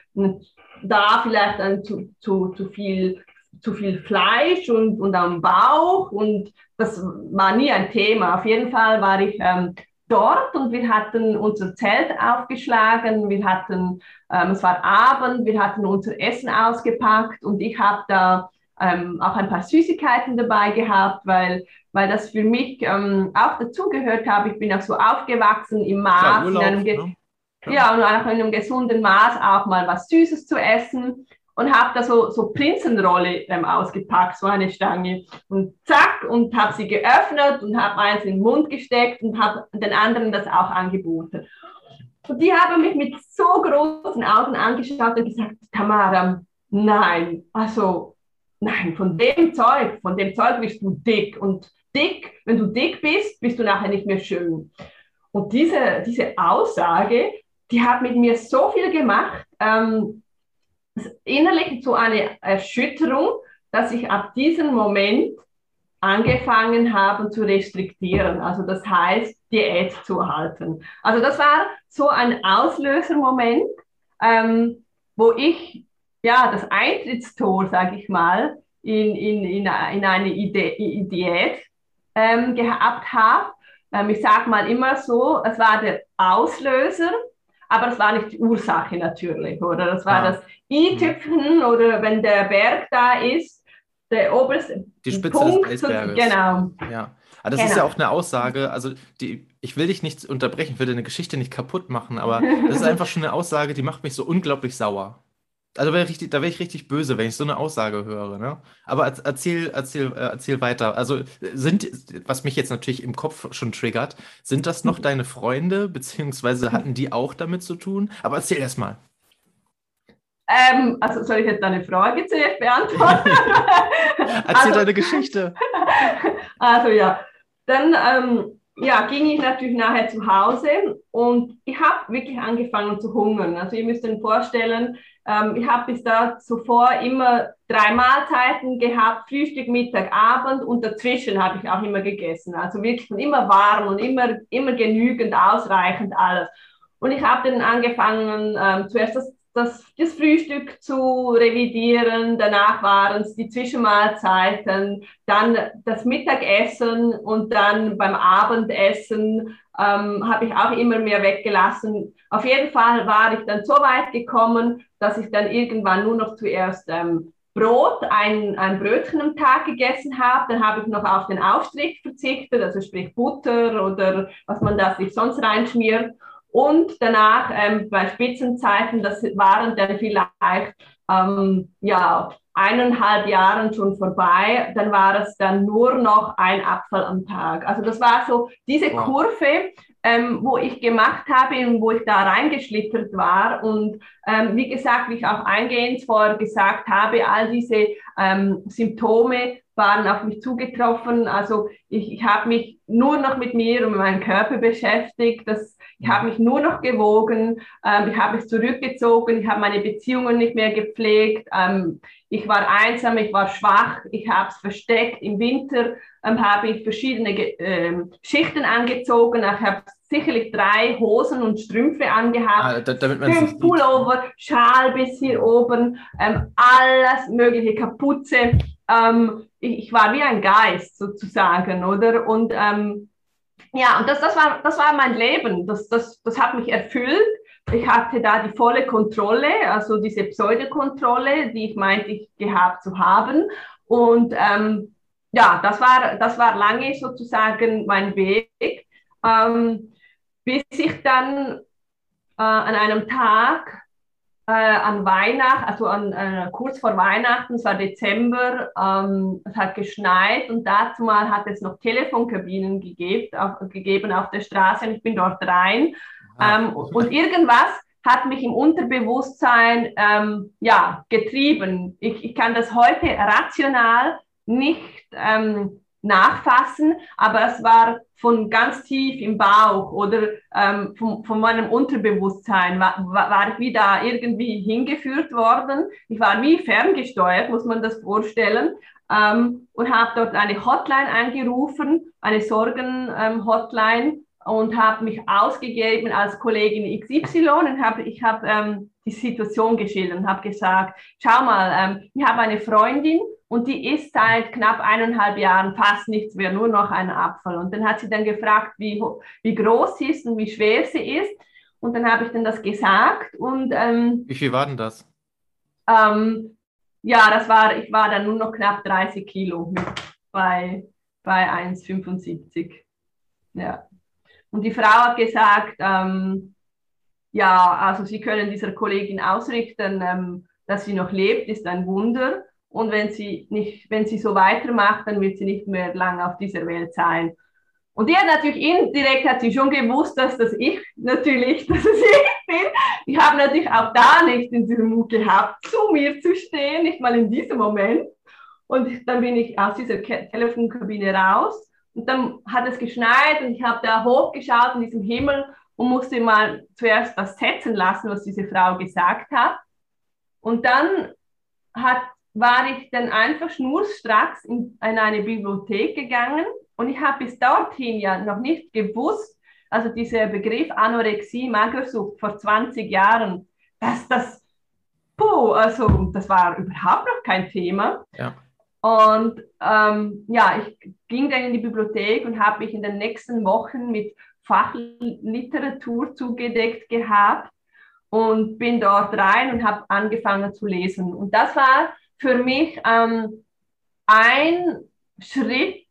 S2: da vielleicht ein zu, zu, zu viel zu viel Fleisch und, und am Bauch? Und das war nie ein Thema. Auf jeden Fall war ich ähm, dort und wir hatten unser Zelt aufgeschlagen, wir hatten, ähm, es war Abend, wir hatten unser Essen ausgepackt und ich habe da ähm, auch ein paar Süßigkeiten dabei gehabt, weil, weil das für mich ähm, auch dazugehört habe. Ich bin auch so aufgewachsen im Maß, Urlaub, in einem ne? ja. und auch in einem gesunden Maß auch mal was Süßes zu essen und habe da so, so Prinzenrolle ähm, ausgepackt, so eine Stange. Und zack, und habe sie geöffnet und habe eins in den Mund gesteckt und habe den anderen das auch angeboten. Und die haben mich mit so großen Augen angeschaut und gesagt, Tamara, nein, also Nein, von dem Zeug, von dem Zeug bist du dick. Und dick, wenn du dick bist, bist du nachher nicht mehr schön. Und diese, diese Aussage, die hat mit mir so viel gemacht, ähm, innerlich so eine Erschütterung, dass ich ab diesem Moment angefangen habe zu restriktieren. Also das heißt, Diät zu halten. Also das war so ein Auslösermoment. Ähm, wo ich ja das Eintrittstor, sage ich mal, in, in, in, in eine Idee, Diät ähm, gehabt habe. Ähm, ich sage mal immer so, es war der Auslöser, aber es war nicht die Ursache natürlich, oder? Das war ja. das i-Tüpfen oder wenn der Berg da ist, der oberste
S1: die Spitze Punkt, des Eisberges.
S2: Genau.
S1: Ja. Aber das genau. ist ja auch eine Aussage, also die, ich will dich nicht unterbrechen, ich will deine Geschichte nicht kaputt machen, aber das ist einfach schon eine Aussage, die macht mich so unglaublich sauer. Also wär richtig, da wäre ich richtig böse, wenn ich so eine Aussage höre. Ne? Aber erzähl, erzähl, äh, erzähl weiter. Also sind, was mich jetzt natürlich im Kopf schon triggert, sind das noch deine Freunde, beziehungsweise hatten die auch damit zu tun? Aber erzähl erst mal.
S2: Ähm, also soll ich jetzt deine Frage zuerst beantworten?
S1: erzähl also, deine Geschichte.
S2: Also ja, dann ähm, ja, ging ich natürlich nachher zu Hause und ich habe wirklich angefangen zu hungern. Also ihr müsst euch vorstellen, ähm, ich habe bis da zuvor immer drei Mahlzeiten gehabt, Frühstück, Mittag, Abend und dazwischen habe ich auch immer gegessen. Also wirklich immer warm und immer, immer genügend, ausreichend alles. Und ich habe dann angefangen, ähm, zuerst das das, das Frühstück zu revidieren, danach waren es die Zwischenmahlzeiten, dann das Mittagessen und dann beim Abendessen ähm, habe ich auch immer mehr weggelassen. Auf jeden Fall war ich dann so weit gekommen, dass ich dann irgendwann nur noch zuerst ähm, Brot, ein, ein Brötchen am Tag gegessen habe. Dann habe ich noch auf den Aufstrich verzichtet, also sprich Butter oder was man da sich sonst reinschmiert. Und danach ähm, bei Spitzenzeiten, das waren dann vielleicht ähm, ja, eineinhalb Jahren schon vorbei, dann war es dann nur noch ein Apfel am Tag. Also das war so diese. Kurve, ähm, wo ich gemacht habe und wo ich da reingeschlittert war. Und ähm, wie gesagt, wie ich auch eingehend vorher gesagt habe, all diese ähm, Symptome waren auf mich zugetroffen. Also ich, ich habe mich nur noch mit mir und meinem Körper beschäftigt. Das, ich habe mich nur noch gewogen. Ähm, ich habe mich zurückgezogen. Ich habe meine Beziehungen nicht mehr gepflegt. Ähm, ich war einsam, ich war schwach. Ich habe es versteckt. Im Winter ähm, habe ich verschiedene ähm, Schichten angezogen. Ich habe sicherlich drei Hosen und Strümpfe angehabt, ah, fünf Pullover, Schal bis hier oben, ähm, alles mögliche, Kapuze ähm, ich, ich, war wie ein Geist sozusagen, oder? Und ähm, ja, und das, das, war, das war mein Leben, das, das, das hat mich erfüllt. Ich hatte da die volle Kontrolle, also diese Pseudokontrolle, die ich meinte, ich gehabt zu haben. Und ähm, ja, das war, das war lange sozusagen mein Weg, ähm, bis ich dann äh, an einem Tag äh, an Weihnachten, also an, äh, kurz vor Weihnachten, es war Dezember, ähm, es hat geschneit und dazu mal hat es noch Telefonkabinen gegeben auf, gegeben auf der Straße und ich bin dort rein. Ah, ähm, und irgendwas hat mich im Unterbewusstsein ähm, ja, getrieben. Ich, ich kann das heute rational nicht ähm, nachfassen, aber es war von ganz tief im Bauch oder ähm, von, von meinem Unterbewusstsein war, war ich wieder irgendwie hingeführt worden. Ich war wie ferngesteuert, muss man das vorstellen, ähm, und habe dort eine Hotline angerufen, eine Sorgen-Hotline ähm, und habe mich ausgegeben als Kollegin XY und habe ich habe ähm, die Situation geschildert und habe gesagt, schau mal, ähm, ich habe eine Freundin und die isst seit knapp eineinhalb Jahren fast nichts mehr, nur noch einen Apfel. Und dann hat sie dann gefragt, wie, wie groß sie ist und wie schwer sie ist. Und dann habe ich dann das gesagt. Und, ähm,
S1: wie viel war denn das?
S2: Ähm, ja, das war, ich war dann nur noch knapp 30 Kilo bei, bei 1,75. Ja. Und die Frau hat gesagt, ähm, ja, also Sie können dieser Kollegin ausrichten, ähm, dass sie noch lebt, ist ein Wunder. Und wenn sie, nicht, wenn sie so weitermacht, dann wird sie nicht mehr lange auf dieser Welt sein. Und die hat natürlich indirekt hat sie schon gewusst, dass das ich natürlich, dass es ich bin. Ich habe natürlich auch da nicht in diesem Mut gehabt, zu mir zu stehen, nicht mal in diesem Moment. Und dann bin ich aus dieser Telefonkabine raus und dann hat es geschneit und ich habe da hochgeschaut in diesem Himmel und musste mal zuerst das setzen lassen, was diese Frau gesagt hat. Und dann hat war ich dann einfach schnurstracks in, in eine Bibliothek gegangen und ich habe bis dorthin ja noch nicht gewusst, also dieser Begriff Anorexie, Magersucht vor 20 Jahren, dass das also das war überhaupt noch kein Thema.
S1: Ja.
S2: Und ähm, ja, ich ging dann in die Bibliothek und habe mich in den nächsten Wochen mit Fachliteratur zugedeckt gehabt und bin dort rein und habe angefangen zu lesen. Und das war für mich ähm, ein Schritt,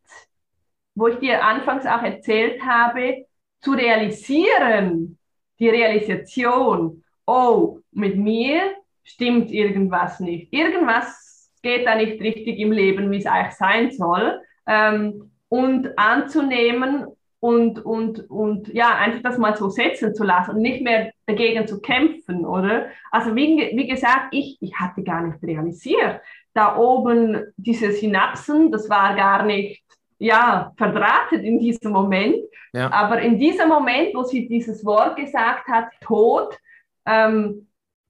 S2: wo ich dir anfangs auch erzählt habe, zu realisieren, die Realisation, oh, mit mir stimmt irgendwas nicht. Irgendwas geht da nicht richtig im Leben, wie es eigentlich sein soll. Ähm, und anzunehmen und, und, und ja, einfach das mal so setzen zu lassen und nicht mehr dagegen zu kämpfen, oder? Also wie, wie gesagt, ich, ich hatte gar nicht realisiert, da oben diese Synapsen, das war gar nicht ja, verdrahtet in diesem Moment. Ja. Aber in diesem Moment, wo sie dieses Wort gesagt hat, Tod, ähm,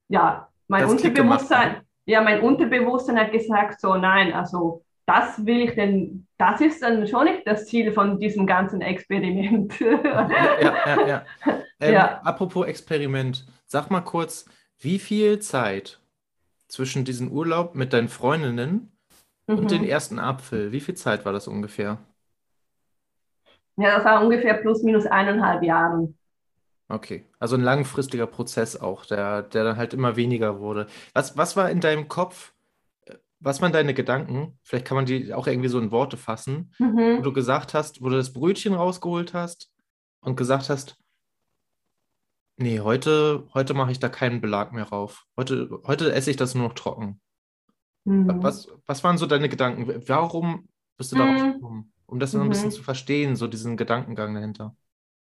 S2: ja, mein das Unterbewusstsein, ja, mein Unterbewusstsein hat gesagt, so nein, also das will ich denn, das ist dann schon nicht das Ziel von diesem ganzen Experiment. ja,
S1: ja, ja. Ähm, ja. Apropos Experiment, sag mal kurz, wie viel Zeit zwischen diesem Urlaub mit deinen Freundinnen mhm. und den ersten Apfel, wie viel Zeit war das ungefähr?
S2: Ja, das war ungefähr plus minus eineinhalb Jahren.
S1: Okay, also ein langfristiger Prozess auch, der, der dann halt immer weniger wurde. Was, was war in deinem Kopf, was waren deine Gedanken? Vielleicht kann man die auch irgendwie so in Worte fassen, mhm. wo du gesagt hast, wo du das Brötchen rausgeholt hast und gesagt hast, nee, heute, heute mache ich da keinen Belag mehr rauf. Heute, heute esse ich das nur noch trocken. Mhm. Was, was waren so deine Gedanken? Warum bist du darauf mhm. gekommen? Um das mhm. ein bisschen zu verstehen, so diesen Gedankengang dahinter.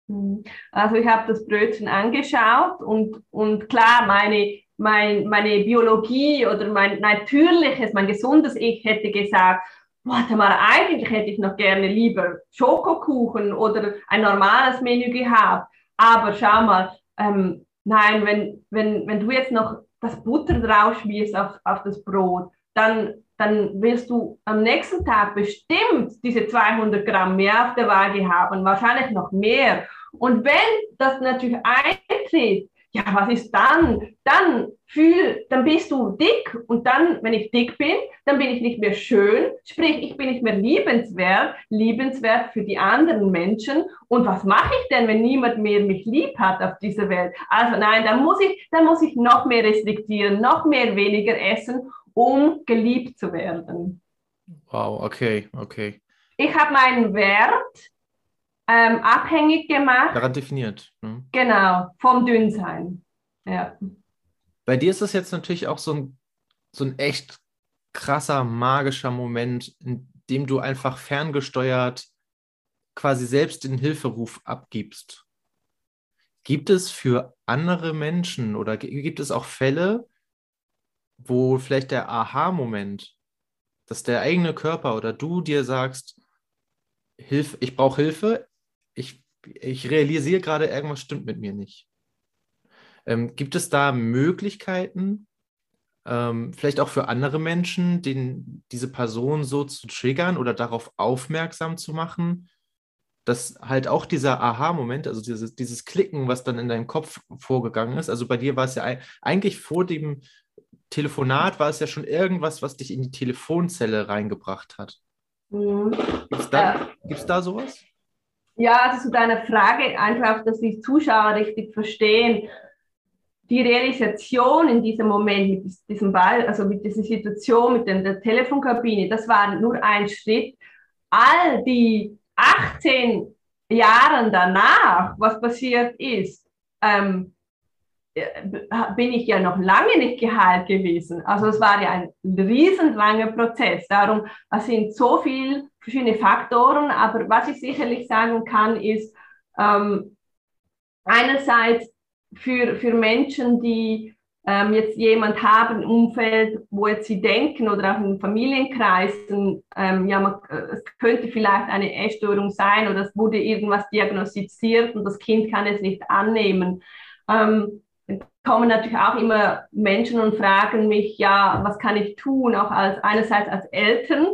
S2: Mhm. Also ich habe das Brötchen angeschaut und, und klar, meine, mein, meine Biologie oder mein natürliches, mein gesundes Ich hätte gesagt, warte mal, eigentlich hätte ich noch gerne lieber Schokokuchen oder ein normales Menü gehabt. Aber schau mal, ähm, nein, wenn, wenn, wenn du jetzt noch das Butter drauf schmierst auf, auf das Brot, dann dann wirst du am nächsten Tag bestimmt diese 200 Gramm mehr auf der Waage haben, wahrscheinlich noch mehr. Und wenn das natürlich eintritt, ja, was ist dann? Dann fühl, dann bist du dick und dann, wenn ich dick bin, dann bin ich nicht mehr schön, sprich, ich bin nicht mehr liebenswert, liebenswert für die anderen Menschen. Und was mache ich denn, wenn niemand mehr mich lieb hat auf dieser Welt? Also nein, dann muss ich, dann muss ich noch mehr restriktieren, noch mehr weniger essen um geliebt zu werden.
S1: Wow, okay, okay.
S2: Ich habe meinen Wert ähm, abhängig gemacht.
S1: Daran definiert.
S2: Ne? Genau, vom Dünnsein. Ja.
S1: Bei dir ist das jetzt natürlich auch so ein, so ein echt krasser, magischer Moment, in dem du einfach ferngesteuert quasi selbst den Hilferuf abgibst. Gibt es für andere Menschen oder gibt es auch Fälle, wo vielleicht der Aha-Moment, dass der eigene Körper oder du dir sagst, Hilf, ich brauche Hilfe, ich, ich realisiere gerade, irgendwas stimmt mit mir nicht. Ähm, gibt es da Möglichkeiten, ähm, vielleicht auch für andere Menschen, den, diese Person so zu triggern oder darauf aufmerksam zu machen, dass halt auch dieser Aha-Moment, also dieses, dieses Klicken, was dann in deinem Kopf vorgegangen ist, also bei dir war es ja eigentlich vor dem Telefonat war es ja schon irgendwas, was dich in die Telefonzelle reingebracht hat. Mhm. Gibt es da, äh, da sowas?
S2: Ja, also zu deiner Frage, einfach, dass die Zuschauer richtig verstehen. Die Realisation in diesem Moment mit diesem Ball, also mit dieser Situation mit der Telefonkabine, das war nur ein Schritt. All die 18 Jahre danach, was passiert ist, ähm, bin ich ja noch lange nicht geheilt gewesen. Also es war ja ein riesenlanger Prozess. Darum es sind so viele verschiedene Faktoren, aber was ich sicherlich sagen kann, ist ähm, einerseits für, für Menschen, die ähm, jetzt jemand haben im Umfeld, wo jetzt sie denken oder auch in Familienkreisen, ähm, ja, man, es könnte vielleicht eine Essstörung sein oder es wurde irgendwas diagnostiziert und das Kind kann es nicht annehmen. Ähm, kommen natürlich auch immer Menschen und fragen mich, ja, was kann ich tun, auch als einerseits als Eltern.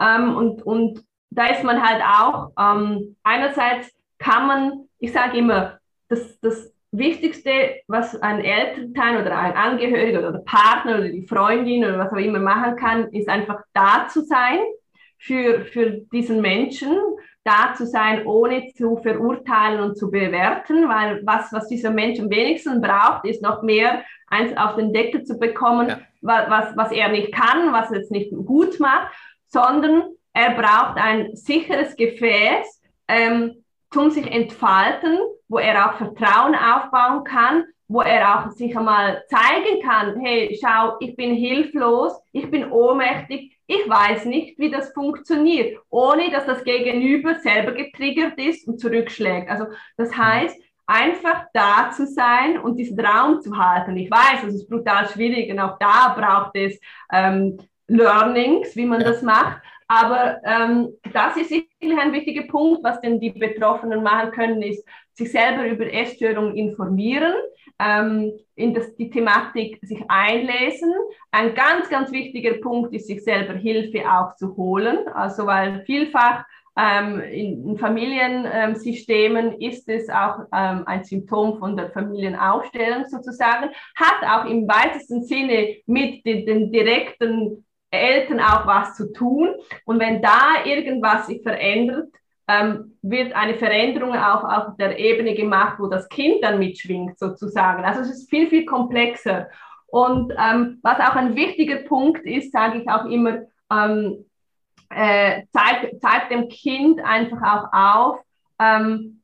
S2: Ähm, und, und da ist man halt auch, ähm, einerseits kann man, ich sage immer, das, das Wichtigste, was ein Elternteil oder ein Angehöriger oder Partner oder die Freundin oder was auch immer machen kann, ist einfach da zu sein für, für diesen Menschen, da zu sein, ohne zu verurteilen und zu bewerten, weil was, was dieser Mensch am wenigsten braucht, ist noch mehr eins auf den Deckel zu bekommen, ja. was, was er nicht kann, was er jetzt nicht gut macht, sondern er braucht ein sicheres Gefäß, ähm, zum sich entfalten, wo er auch Vertrauen aufbauen kann, wo er auch sich einmal zeigen kann, hey, schau, ich bin hilflos, ich bin ohnmächtig, ich weiß nicht, wie das funktioniert, ohne dass das Gegenüber selber getriggert ist und zurückschlägt. Also das heißt, einfach da zu sein und diesen Raum zu halten. Ich weiß, das ist brutal schwierig und auch da braucht es ähm, Learnings, wie man ja. das macht. Aber ähm, das ist sicherlich ein wichtiger Punkt, was denn die Betroffenen machen können, ist sich selber über Essstörungen informieren, ähm, in das, die Thematik sich einlesen. Ein ganz, ganz wichtiger Punkt ist, sich selber Hilfe auch zu holen. Also weil vielfach ähm, in, Familiensystemen ist es auch ähm, ein Symptom von der Familienaufstellung sozusagen, hat auch im weitesten Sinne mit den, den direkten Eltern auch was zu tun. Und wenn da irgendwas sich verändert, ähm, wird eine Veränderung auch auf der Ebene gemacht, wo das Kind dann mitschwingt, sozusagen. Also es ist viel, viel komplexer. Und ähm, was auch ein wichtiger Punkt ist, sage ich auch immer, ähm, äh, zeigt, zeigt dem Kind einfach auch auf, ähm,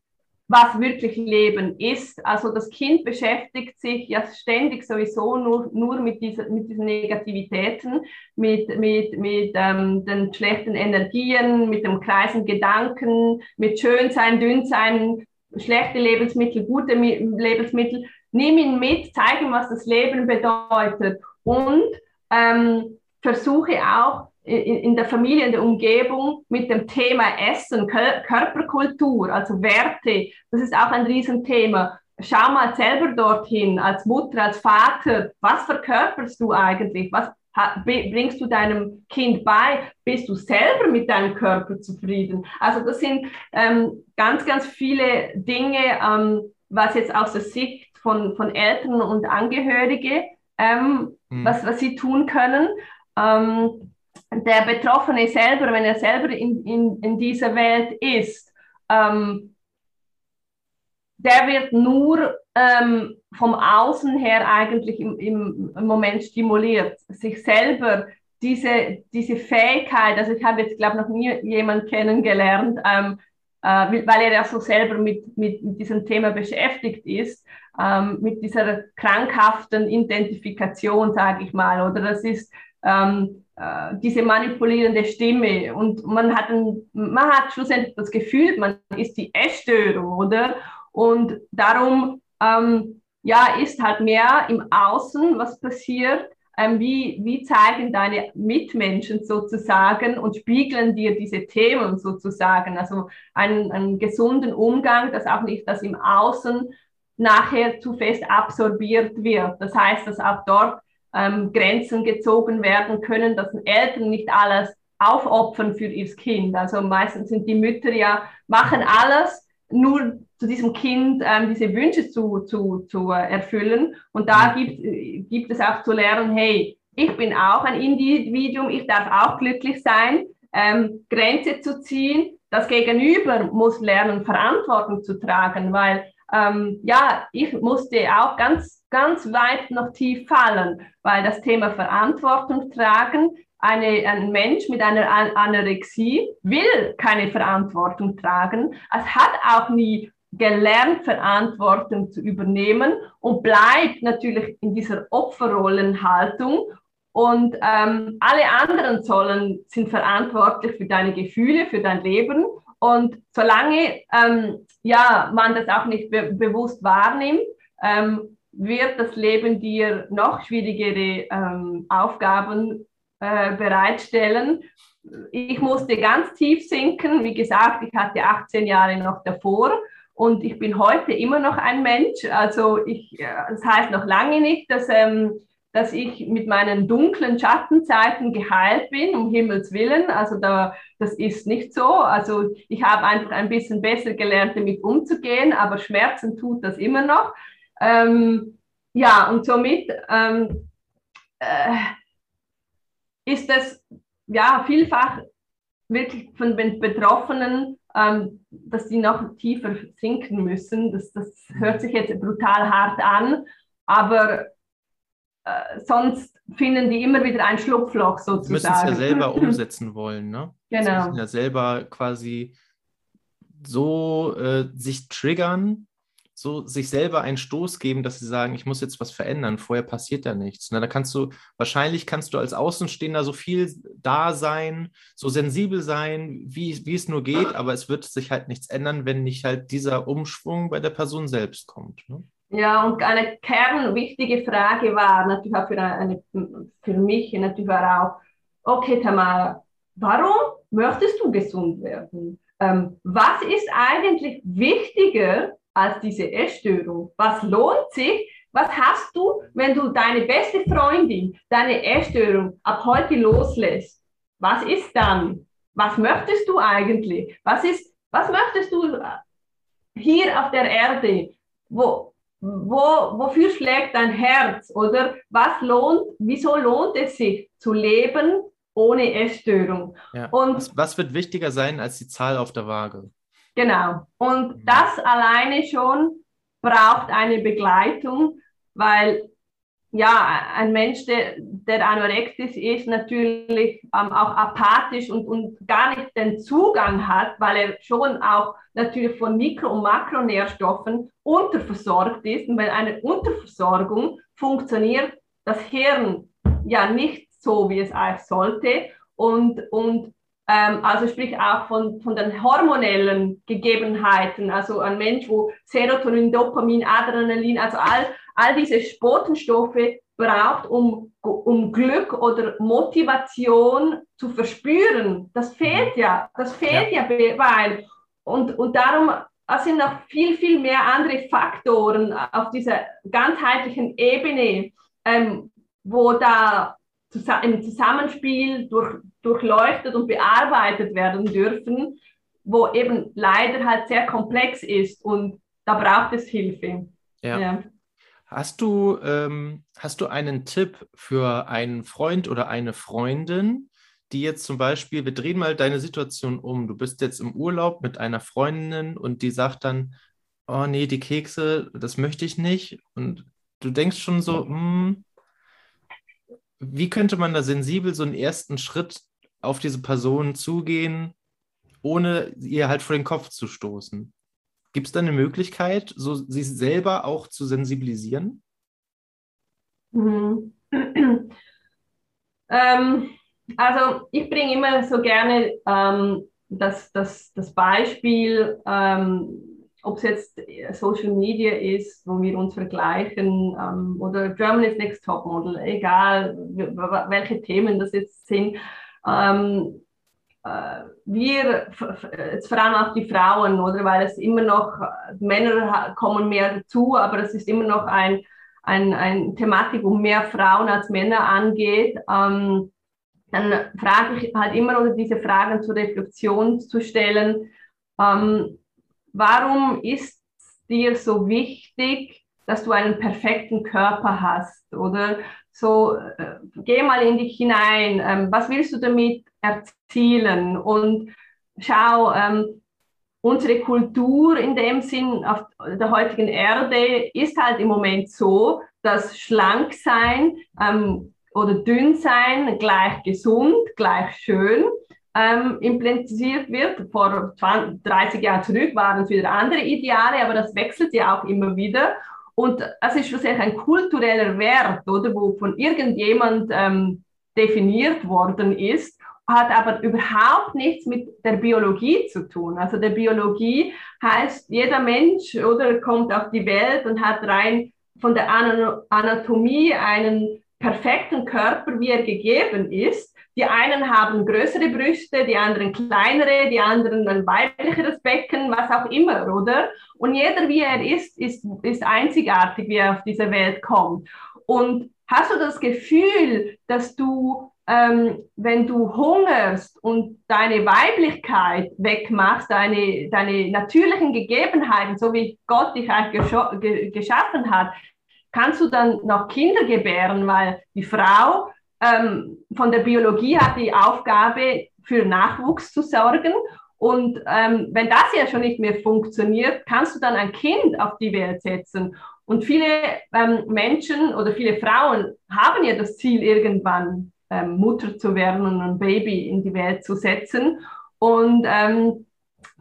S2: was wirklich Leben ist. Also das Kind beschäftigt sich ja ständig sowieso nur, nur mit, dieser, mit diesen Negativitäten, mit, mit, mit ähm, den schlechten Energien, mit dem kreisen Gedanken, mit Schönsein, Dünnsein, schlechte Lebensmittel, gute Lebensmittel. Nimm ihn mit, zeige ihm, was das Leben bedeutet und ähm, versuche auch in, in der Familie, in der Umgebung mit dem Thema Essen, Körperkultur, also Werte, das ist auch ein Riesenthema. Schau mal selber dorthin, als Mutter, als Vater, was verkörperst du eigentlich? Was bringst du deinem Kind bei? Bist du selber mit deinem Körper zufrieden? Also das sind ähm, ganz, ganz viele Dinge, ähm, was jetzt aus der Sicht von, von Eltern und Angehörige, ähm, mhm. was, was sie tun können. Ähm, der Betroffene selber, wenn er selber in, in, in dieser Welt ist, ähm, der wird nur ähm, vom Außen her eigentlich im, im, Moment stimuliert, sich selber diese, diese Fähigkeit, also ich habe jetzt, glaube ich, noch nie jemanden kennengelernt, ähm, äh, weil er ja so selber mit, mit, mit diesem Thema beschäftigt ist, ähm, mit dieser krankhaften Identifikation, sage ich mal, oder? Das ist, ähm, äh, diese manipulierende Stimme und man hat, ein, man hat schlussendlich das Gefühl, man ist die Essstörung, oder? Und darum, ähm, ja, ist halt mehr im Außen, was passiert, ähm, wie, wie zeigen deine Mitmenschen sozusagen und spiegeln dir diese Themen sozusagen, also einen, einen gesunden Umgang, dass auch nicht das im Außen nachher zu fest absorbiert wird. Das heißt, dass auch dort ähm, Grenzen gezogen werden können, dass Eltern nicht alles aufopfern für ihr Kind. Also meistens sind die Mütter ja, machen alles, nur zu diesem Kind ähm, diese Wünsche zu, zu, zu erfüllen. Und da mhm. gibt, gibt es auch zu lernen, hey, ich bin auch ein Individuum, ich darf auch glücklich sein, ähm, Grenze zu ziehen. Das Gegenüber muss lernen, Verantwortung zu tragen, weil ähm, ja, ich musste auch ganz, ganz weit noch tief fallen, weil das Thema Verantwortung tragen, eine, ein Mensch mit einer Anorexie will keine Verantwortung tragen. Es hat auch nie gelernt, Verantwortung zu übernehmen und bleibt natürlich in dieser Opferrollenhaltung. Und ähm, alle anderen sollen, sind verantwortlich für deine Gefühle, für dein Leben. Und solange ähm, ja, man das auch nicht be bewusst wahrnimmt, ähm, wird das Leben dir noch schwierigere ähm, Aufgaben äh, bereitstellen. Ich musste ganz tief sinken. Wie gesagt, ich hatte 18 Jahre noch davor und ich bin heute immer noch ein Mensch. Also ich, äh, das heißt noch lange nicht, dass ähm, dass ich mit meinen dunklen Schattenzeiten geheilt bin, um Himmels Willen. Also da, das ist nicht so. Also ich habe einfach ein bisschen besser gelernt, damit umzugehen, aber Schmerzen tut das immer noch. Ähm, ja, und somit ähm, äh, ist es ja vielfach wirklich von den Betroffenen, ähm, dass sie noch tiefer sinken müssen. Das, das hört sich jetzt brutal hart an, aber äh, sonst finden die immer wieder ein Schlupfloch sozusagen. Sie müssen
S1: es ja selber umsetzen wollen, ne?
S2: Genau.
S1: Sie müssen ja selber quasi so äh, sich triggern, so sich selber einen Stoß geben, dass sie sagen, ich muss jetzt was verändern, vorher passiert ja nichts. Na, da kannst du, wahrscheinlich kannst du als Außenstehender so viel da sein, so sensibel sein, wie, wie es nur geht, aber es wird sich halt nichts ändern, wenn nicht halt dieser Umschwung bei der Person selbst kommt. Ne?
S2: Ja, und eine kernwichtige Frage war natürlich auch für, eine, für mich natürlich auch, okay, Tamara, warum möchtest du gesund werden? Ähm, was ist eigentlich wichtiger als diese Essstörung? Was lohnt sich? Was hast du, wenn du deine beste Freundin, deine Essstörung ab heute loslässt? Was ist dann? Was möchtest du eigentlich? Was ist, was möchtest du hier auf der Erde? Wo, wo, wofür schlägt dein Herz? Oder was lohnt, wieso lohnt es sich zu leben ohne Essstörung?
S1: Ja. Und was, was, wird wichtiger sein als die Zahl auf der Waage?
S2: Genau. Und mhm. das alleine schon braucht eine Begleitung, weil ja, ein Mensch, der, der anorektisch ist, natürlich ähm, auch apathisch und, und gar nicht den Zugang hat, weil er schon auch natürlich von Mikro- und Makronährstoffen unterversorgt ist. Und bei einer Unterversorgung funktioniert das Hirn ja nicht so, wie es eigentlich sollte. Und, und also sprich auch von, von den hormonellen Gegebenheiten, also ein Mensch, wo Serotonin, Dopamin, Adrenalin, also all, all diese Botenstoffe braucht, um, um Glück oder Motivation zu verspüren. Das fehlt mhm. ja, das fehlt ja, ja weil. Und, und darum sind noch viel, viel mehr andere Faktoren auf dieser ganzheitlichen Ebene, ähm, wo da im Zusammenspiel durch, durchleuchtet und bearbeitet werden dürfen, wo eben leider halt sehr komplex ist und da braucht es Hilfe.
S1: Ja. ja. Hast du, ähm, hast du einen Tipp für einen Freund oder eine Freundin, die jetzt zum Beispiel, wir drehen mal deine Situation um. Du bist jetzt im Urlaub mit einer Freundin und die sagt dann, oh nee, die Kekse, das möchte ich nicht. Und du denkst schon so, hm, wie könnte man da sensibel so einen ersten Schritt auf diese Person zugehen, ohne ihr halt vor den Kopf zu stoßen? Gibt es da eine Möglichkeit, so sich selber auch zu sensibilisieren?
S2: Mhm. ähm, also ich bringe immer so gerne ähm, das, das, das Beispiel, ähm, ob es jetzt Social Media ist, wo wir uns vergleichen, ähm, oder Germany's Next Top Model, egal welche Themen das jetzt sind. Ähm, äh, wir, jetzt vor allem auch die Frauen, oder weil es immer noch, Männer kommen mehr dazu, aber es ist immer noch ein, ein, ein Thematik, wo mehr Frauen als Männer angeht. Ähm, dann frage ich halt immer, oder diese Fragen zur Reflexion zu stellen. Ähm, warum ist dir so wichtig, dass du einen perfekten Körper hast? Oder so, äh, geh mal in dich hinein. Ähm, was willst du damit erzielen? Und schau, ähm, unsere Kultur in dem Sinn auf der heutigen Erde ist halt im Moment so, dass schlank sein ähm, oder dünn sein gleich gesund, gleich schön ähm, implementiert wird. Vor 20, 30 Jahren zurück waren es wieder andere Ideale, aber das wechselt ja auch immer wieder. Und es ist schlussendlich ein kultureller Wert, oder, wo von irgendjemand ähm, definiert worden ist, hat aber überhaupt nichts mit der Biologie zu tun. Also der Biologie heißt, jeder Mensch oder kommt auf die Welt und hat rein von der Anatomie einen perfekten Körper, wie er gegeben ist. Die einen haben größere Brüste, die anderen kleinere, die anderen ein weiblicheres Becken, was auch immer, oder? Und jeder, wie er ist, ist, ist einzigartig, wie er auf diese Welt kommt. Und hast du das Gefühl, dass du ähm, wenn du hungerst und deine Weiblichkeit wegmachst, deine, deine natürlichen Gegebenheiten, so wie Gott dich eigentlich ge geschaffen hat, kannst du dann noch Kinder gebären, weil die Frau ähm, von der Biologie hat die Aufgabe, für Nachwuchs zu sorgen. Und ähm, wenn das ja schon nicht mehr funktioniert, kannst du dann ein Kind auf die Welt setzen. Und viele ähm, Menschen oder viele Frauen haben ja das Ziel, irgendwann ähm, Mutter zu werden und ein Baby in die Welt zu setzen. Und ähm,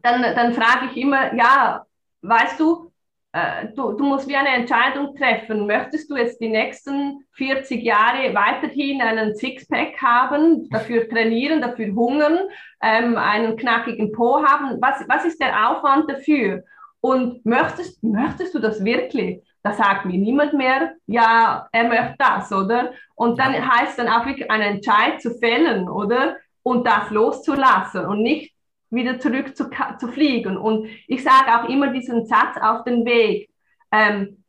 S2: dann, dann frage ich immer, ja, weißt du, äh, du, du musst wie eine Entscheidung treffen. Möchtest du jetzt die nächsten 40 Jahre weiterhin einen Sixpack haben, dafür trainieren, dafür hungern, ähm, einen knackigen Po haben? Was, was ist der Aufwand dafür? Und möchtest, möchtest du das wirklich? Da sagt mir niemand mehr, ja, er möchte das, oder? Und dann heißt dann auch wirklich einen Entscheid zu fällen, oder? Und das loszulassen und nicht wieder zurück zu, zu fliegen. Und ich sage auch immer diesen Satz auf den Weg. Ähm,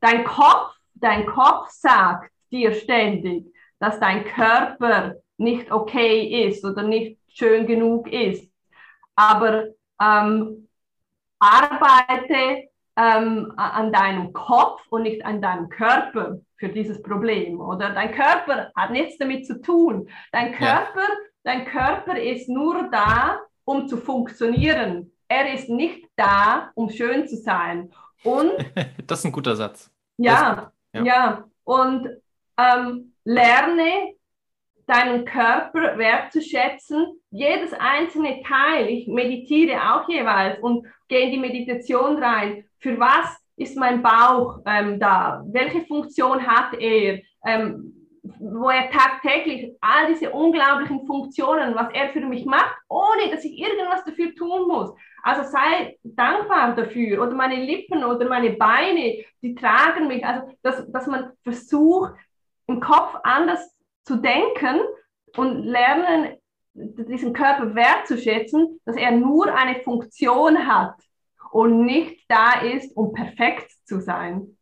S2: dein Kopf, dein Kopf sagt dir ständig, dass dein Körper nicht okay ist oder nicht schön genug ist. Aber ähm, arbeite ähm, an deinem Kopf und nicht an deinem Körper für dieses Problem. Oder dein Körper hat nichts damit zu tun. Dein Körper, ja. dein Körper ist nur da, um zu funktionieren. Er ist nicht da, um schön zu sein. Und
S1: das ist ein guter Satz.
S2: Ja, ja. ja. Und ähm, lerne deinen Körper wertzuschätzen, jedes einzelne Teil. Ich meditiere auch jeweils und gehe in die Meditation rein. Für was ist mein Bauch ähm, da? Welche Funktion hat er? Ähm, wo er tagtäglich all diese unglaublichen Funktionen, was er für mich macht, ohne dass ich irgendwas dafür tun muss. Also sei dankbar dafür. Oder meine Lippen oder meine Beine, die tragen mich. Also, dass, dass man versucht, im Kopf anders zu denken und lernen, diesen Körper wertzuschätzen, dass er nur eine Funktion hat und nicht da ist, um perfekt zu sein.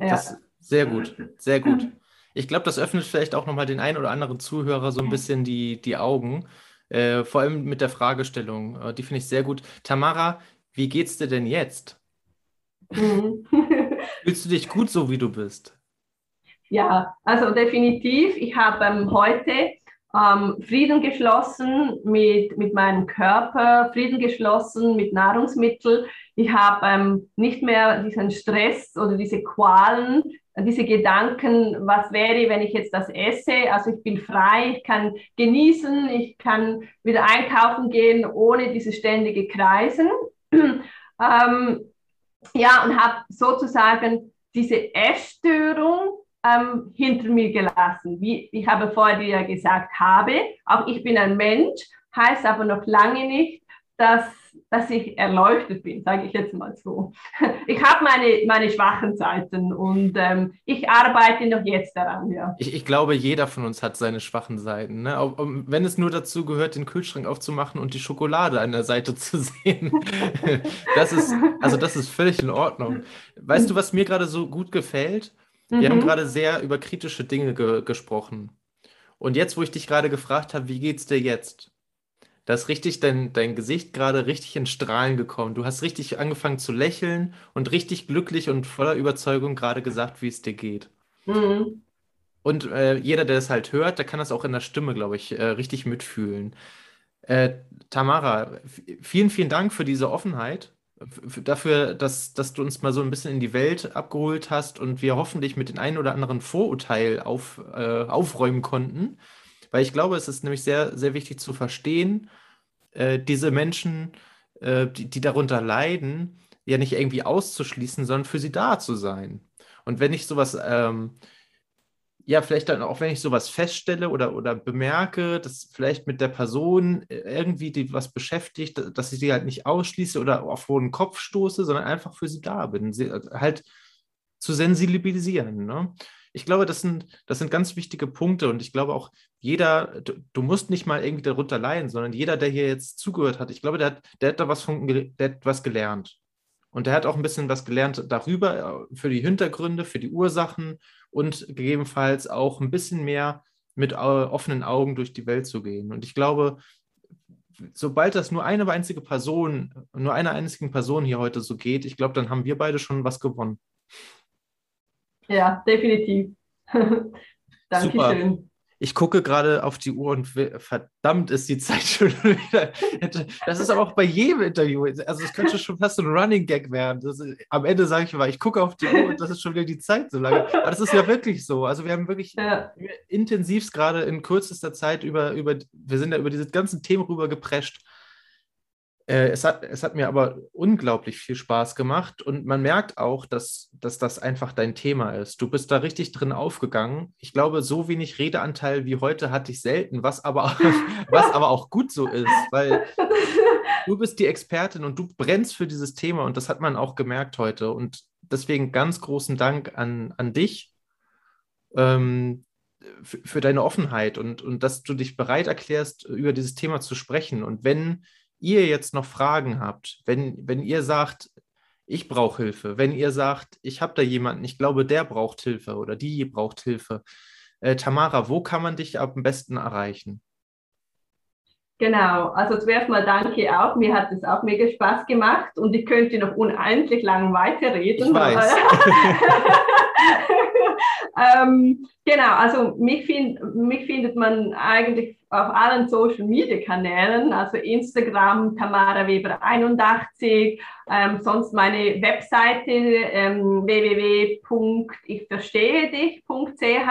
S1: Ja. Das sehr gut, sehr gut. Ich glaube, das öffnet vielleicht auch nochmal den einen oder anderen Zuhörer so ein bisschen die, die Augen. Äh, vor allem mit der Fragestellung. Äh, die finde ich sehr gut. Tamara, wie geht's dir denn jetzt? Mhm. Fühlst du dich gut so, wie du bist?
S2: Ja, also definitiv. Ich habe ähm, heute ähm, Frieden geschlossen mit, mit meinem Körper, Frieden geschlossen mit Nahrungsmitteln. Ich habe ähm, nicht mehr diesen Stress oder diese Qualen, diese Gedanken, was wäre, wenn ich jetzt das esse? Also ich bin frei, ich kann genießen, ich kann wieder einkaufen gehen ohne diese ständige Kreisen. ähm, ja, und habe sozusagen diese Essstörung ähm, hinter mir gelassen. Wie ich habe vorher ja gesagt habe, auch ich bin ein Mensch, heißt aber noch lange nicht, dass dass ich erleuchtet bin, sage ich jetzt mal so. Ich habe meine, meine schwachen Seiten und ähm, ich arbeite noch jetzt daran. Ja.
S1: Ich, ich, glaube, jeder von uns hat seine schwachen Seiten. Ne? Auch, wenn es nur dazu gehört, den Kühlschrank aufzumachen und die Schokolade an der Seite zu sehen. das ist, also das ist völlig in Ordnung. Weißt du, was mir gerade so gut gefällt? Wir mhm. haben gerade sehr über kritische Dinge ge gesprochen. Und jetzt, wo ich dich gerade gefragt habe, wie geht's dir jetzt? Da ist richtig dein, dein Gesicht gerade richtig in Strahlen gekommen. Du hast richtig angefangen zu lächeln und richtig glücklich und voller Überzeugung gerade gesagt, wie es dir geht. Mhm. Und äh, jeder, der es halt hört, der kann das auch in der Stimme, glaube ich, äh, richtig mitfühlen. Äh, Tamara, vielen, vielen Dank für diese Offenheit, dafür, dass, dass du uns mal so ein bisschen in die Welt abgeholt hast und wir hoffentlich mit den einen oder anderen Vorurteil auf, äh, aufräumen konnten. Weil ich glaube, es ist nämlich sehr, sehr wichtig zu verstehen, äh, diese Menschen, äh, die, die darunter leiden, ja nicht irgendwie auszuschließen, sondern für sie da zu sein. Und wenn ich sowas, ähm, ja, vielleicht dann auch, wenn ich sowas feststelle oder, oder bemerke, dass vielleicht mit der Person irgendwie die was beschäftigt, dass ich sie halt nicht ausschließe oder auf hohen Kopf stoße, sondern einfach für sie da bin, sie halt zu sensibilisieren. Ne? ich glaube, das sind, das sind ganz wichtige Punkte und ich glaube auch jeder, du, du, musst nicht mal irgendwie darunter leiden, sondern jeder, der hier jetzt zugehört hat, ich glaube, der hat, der hat da was, von, der hat was gelernt. Und der hat auch ein bisschen was gelernt darüber, äh, für die Hintergründe, für die Ursachen und gegebenenfalls auch ein bisschen mehr mit offenen Augen durch die Welt zu gehen. Und ich glaube, sobald das nur eine einzige Person, nur einer einzigen Person hier heute so geht, ich glaube, dann haben wir beide schon was gewonnen.
S2: Ja, definitiv. Dankeschön.
S1: Ich gucke gerade auf die Uhr und verdammt ist die Zeit schon wieder. Das ist aber auch bei jedem Interview. Also es könnte schon fast ein Running Gag werden. Ist, am Ende sage ich mal, ich gucke auf die Uhr und das ist schon wieder die Zeit so lange. Aber das ist ja wirklich so. Also wir haben wirklich ja. intensivst gerade in kürzester Zeit über, über, wir sind ja über diese ganzen Themen rüber geprescht. Äh, es, hat, es hat mir aber unglaublich viel Spaß gemacht und man merkt auch, dass, dass das einfach dein Thema ist. Du bist da richtig drin aufgegangen. Ich glaube, so wenig Redeanteil wie heute hatte ich selten, was aber, was aber auch gut so ist, weil du bist die Expertin und du brennst für dieses Thema und das hat man auch gemerkt heute. Und deswegen ganz großen Dank an, an dich. Ähm, für, für deine Offenheit und, und dass du dich bereit erklärst, über dieses Thema zu sprechen. Und wenn ihr jetzt noch Fragen habt, wenn, wenn ihr sagt, ich brauche Hilfe, wenn ihr sagt, ich habe da jemanden, ich glaube, der braucht Hilfe oder die braucht Hilfe. Äh, Tamara, wo kann man dich am besten erreichen?
S2: Genau, also zuerst mal danke auch. Mir hat es auch mega Spaß gemacht und ich könnte noch unendlich lang weiterreden.
S1: Ich weiß.
S2: ähm, genau, also mich, find, mich findet man eigentlich auf allen Social Media Kanälen, also Instagram, Tamara Weber 81, ähm, sonst meine Webseite ähm, www.ichverstehedich.ch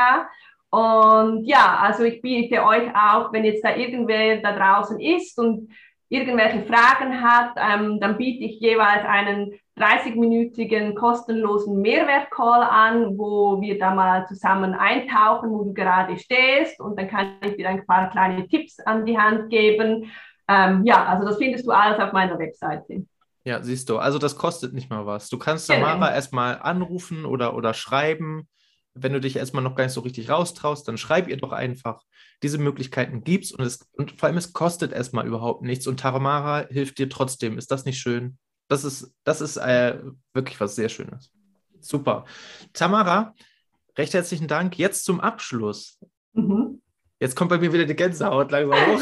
S2: und ja, also ich biete euch auch, wenn jetzt da irgendwer da draußen ist und irgendwelche Fragen hat, ähm, dann biete ich jeweils einen 30-minütigen kostenlosen Mehrwertcall an, wo wir da mal zusammen eintauchen, wo du gerade stehst und dann kann ich dir ein paar kleine Tipps an die Hand geben. Ähm, ja, also das findest du alles auf meiner Webseite.
S1: Ja, siehst du, also das kostet nicht mal was. Du kannst Tamara genau. erstmal anrufen oder, oder schreiben wenn du dich erstmal noch gar nicht so richtig raustraust, dann schreib ihr doch einfach. Diese Möglichkeiten gibt's und es und vor allem es kostet erstmal überhaupt nichts und Taramara hilft dir trotzdem. Ist das nicht schön? Das ist, das ist äh, wirklich was sehr Schönes. Super. Tamara, recht herzlichen Dank. Jetzt zum Abschluss. Mhm. Jetzt kommt bei mir wieder die Gänsehaut langsam hoch.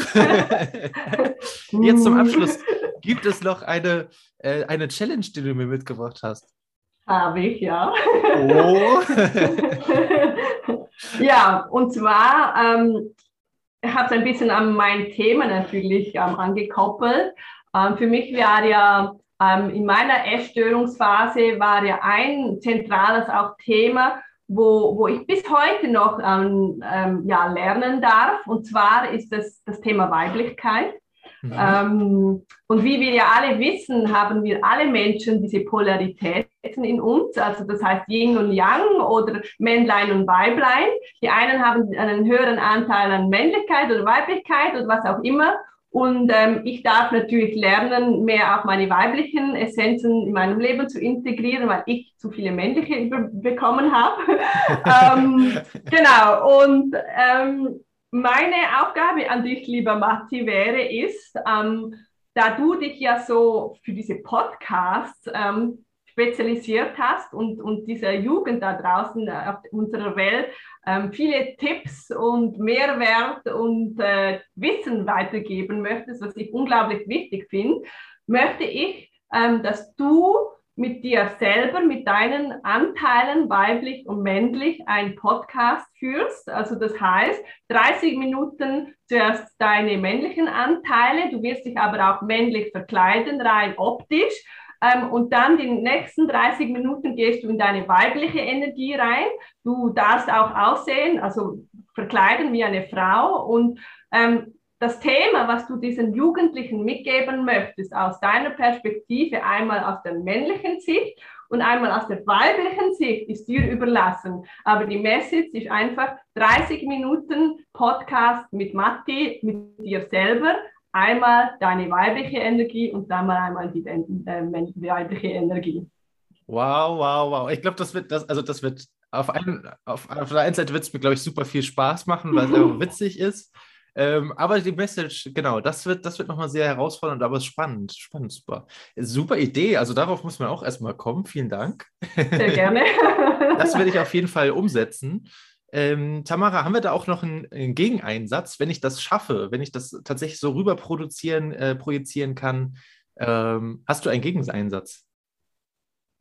S1: Jetzt zum Abschluss. Gibt es noch eine, äh, eine Challenge, die du mir mitgebracht hast?
S2: Habe ich, ja. Oh. ja, und zwar ähm, habe es ein bisschen an mein Thema natürlich ähm, angekoppelt. Ähm, für mich war ja ähm, in meiner Essstörungsphase war ja ein zentrales auch Thema, wo, wo ich bis heute noch ähm, ähm, ja, lernen darf. Und zwar ist das das Thema Weiblichkeit. Mhm. Ähm, und wie wir ja alle wissen, haben wir alle Menschen diese Polaritäten in uns, also das heißt Yin und Yang oder Männlein und Weiblein. Die einen haben einen höheren Anteil an Männlichkeit oder Weiblichkeit oder was auch immer. Und ähm, ich darf natürlich lernen, mehr auch meine weiblichen Essenzen in meinem Leben zu integrieren, weil ich zu viele männliche bekommen habe. ähm, genau. Und ähm, meine Aufgabe an dich, lieber Matti, wäre ist, ähm, da du dich ja so für diese Podcasts ähm, spezialisiert hast und, und dieser Jugend da draußen äh, auf unserer Welt ähm, viele Tipps und Mehrwert und äh, Wissen weitergeben möchtest, was ich unglaublich wichtig finde, möchte ich, ähm, dass du mit dir selber, mit deinen Anteilen, weiblich und männlich, einen Podcast führst. Also das heißt, 30 Minuten zuerst deine männlichen Anteile, du wirst dich aber auch männlich verkleiden, rein optisch. Ähm, und dann die nächsten 30 Minuten gehst du in deine weibliche Energie rein. Du darfst auch aussehen, also verkleiden wie eine Frau und ähm, das Thema, was du diesen Jugendlichen mitgeben möchtest, aus deiner Perspektive, einmal aus der männlichen Sicht und einmal aus der weiblichen Sicht, ist dir überlassen. Aber die Message ist einfach 30 Minuten Podcast mit Matti, mit dir selber. Einmal deine weibliche Energie und dann mal einmal die äh, weibliche Energie.
S1: Wow, wow, wow. Ich glaube, das wird, das, also das wird auf, ein, auf, auf der einen Seite wird es mir, glaube ich, super viel Spaß machen, weil es einfach witzig ist. Ähm, aber die Message, genau, das wird, das wird nochmal sehr herausfordernd, aber spannend. Spannend, super. Super Idee. Also darauf muss man auch erstmal kommen. Vielen Dank.
S2: Sehr gerne.
S1: das werde ich auf jeden Fall umsetzen. Ähm, Tamara, haben wir da auch noch einen, einen, Gegeneinsatz, wenn ich das schaffe, wenn ich das tatsächlich so rüber produzieren, äh, projizieren kann? Ähm, hast du einen Gegeneinsatz?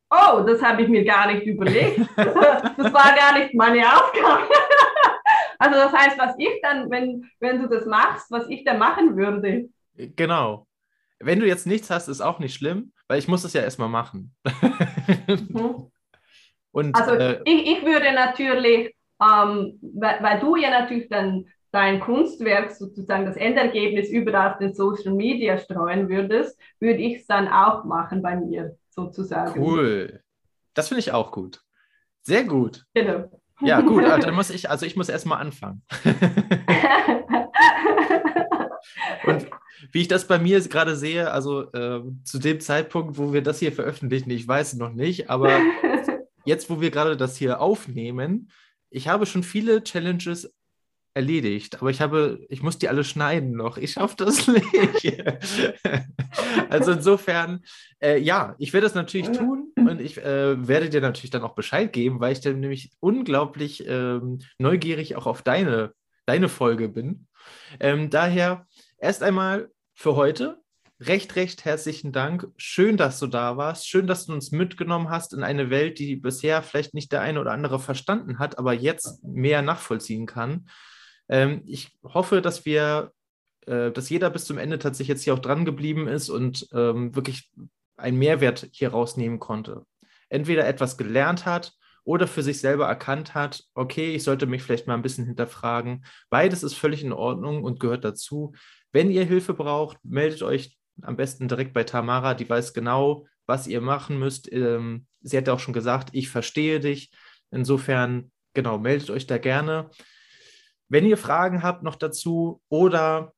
S2: Oh, das habe ich mir gar nicht überlegt. das war gar nicht meine Aufgabe. also das heißt, was ich dann, wenn, wenn du das machst, was ich dann machen würde.
S1: Genau. Wenn du jetzt nichts hast, ist auch nicht schlimm, weil ich muss es ja erstmal machen.
S2: mhm. Und, also äh, ich, ich würde natürlich, ähm, weil, weil du ja natürlich dann dein Kunstwerk sozusagen das Endergebnis überall auf den Social Media streuen würdest, würde ich es dann auch machen bei mir sozusagen.
S1: Cool. Das finde ich auch gut. Sehr gut. Genau. Ja, gut, also dann muss ich, also ich muss erstmal anfangen. Und wie ich das bei mir gerade sehe, also äh, zu dem Zeitpunkt, wo wir das hier veröffentlichen, ich weiß noch nicht, aber jetzt, wo wir gerade das hier aufnehmen, ich habe schon viele Challenges erledigt, aber ich habe, ich muss die alle schneiden noch. Ich schaffe das nicht. also insofern, äh, ja, ich werde das natürlich tun und ich äh, werde dir natürlich dann auch Bescheid geben, weil ich dann nämlich unglaublich ähm, neugierig auch auf deine, deine Folge bin. Ähm, daher erst einmal für heute recht, recht herzlichen Dank. Schön, dass du da warst. Schön, dass du uns mitgenommen hast in eine Welt, die bisher vielleicht nicht der eine oder andere verstanden hat, aber jetzt mehr nachvollziehen kann. Ähm, ich hoffe, dass wir, äh, dass jeder bis zum Ende tatsächlich jetzt hier auch dran geblieben ist und ähm, wirklich einen Mehrwert hier rausnehmen konnte. Entweder etwas gelernt hat oder für sich selber erkannt hat, okay, ich sollte mich vielleicht mal ein bisschen hinterfragen. Beides ist völlig in Ordnung und gehört dazu. Wenn ihr Hilfe braucht, meldet euch am besten direkt bei Tamara, die weiß genau, was ihr machen müsst. Ähm, sie hat auch schon gesagt, ich verstehe dich. Insofern, genau, meldet euch da gerne. Wenn ihr Fragen habt noch dazu oder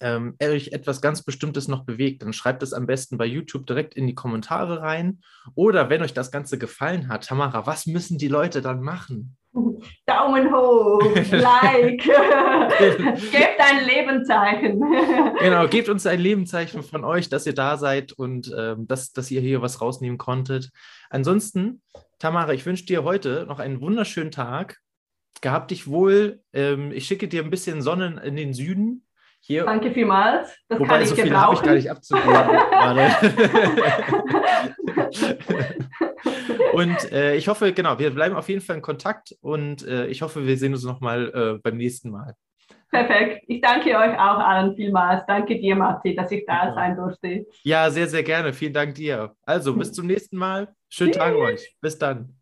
S1: ähm, euch etwas ganz Bestimmtes noch bewegt, dann schreibt es am besten bei YouTube direkt in die Kommentare rein. Oder wenn euch das Ganze gefallen hat, Tamara, was müssen die Leute dann machen?
S2: Daumen hoch, Like, gebt ein Lebenszeichen.
S1: genau, gebt uns ein Lebenszeichen von euch, dass ihr da seid und ähm, dass, dass ihr hier was rausnehmen konntet. Ansonsten, Tamara, ich wünsche dir heute noch einen wunderschönen Tag Gehabt dich wohl. Ähm, ich schicke dir ein bisschen Sonne in den Süden.
S2: Hier. Danke vielmals.
S1: Das Wobei, kann ich so viel habe ich gar nicht abzugeben. Und äh, ich hoffe, genau, wir bleiben auf jeden Fall in Kontakt und äh, ich hoffe, wir sehen uns nochmal äh, beim nächsten Mal.
S2: Perfekt. Ich danke euch auch allen vielmals. Danke dir, Matti, dass ich da sein durfte.
S1: Ja, sehr, sehr gerne. Vielen Dank dir. Also, bis zum nächsten Mal. Schönen Tag euch. Bis dann.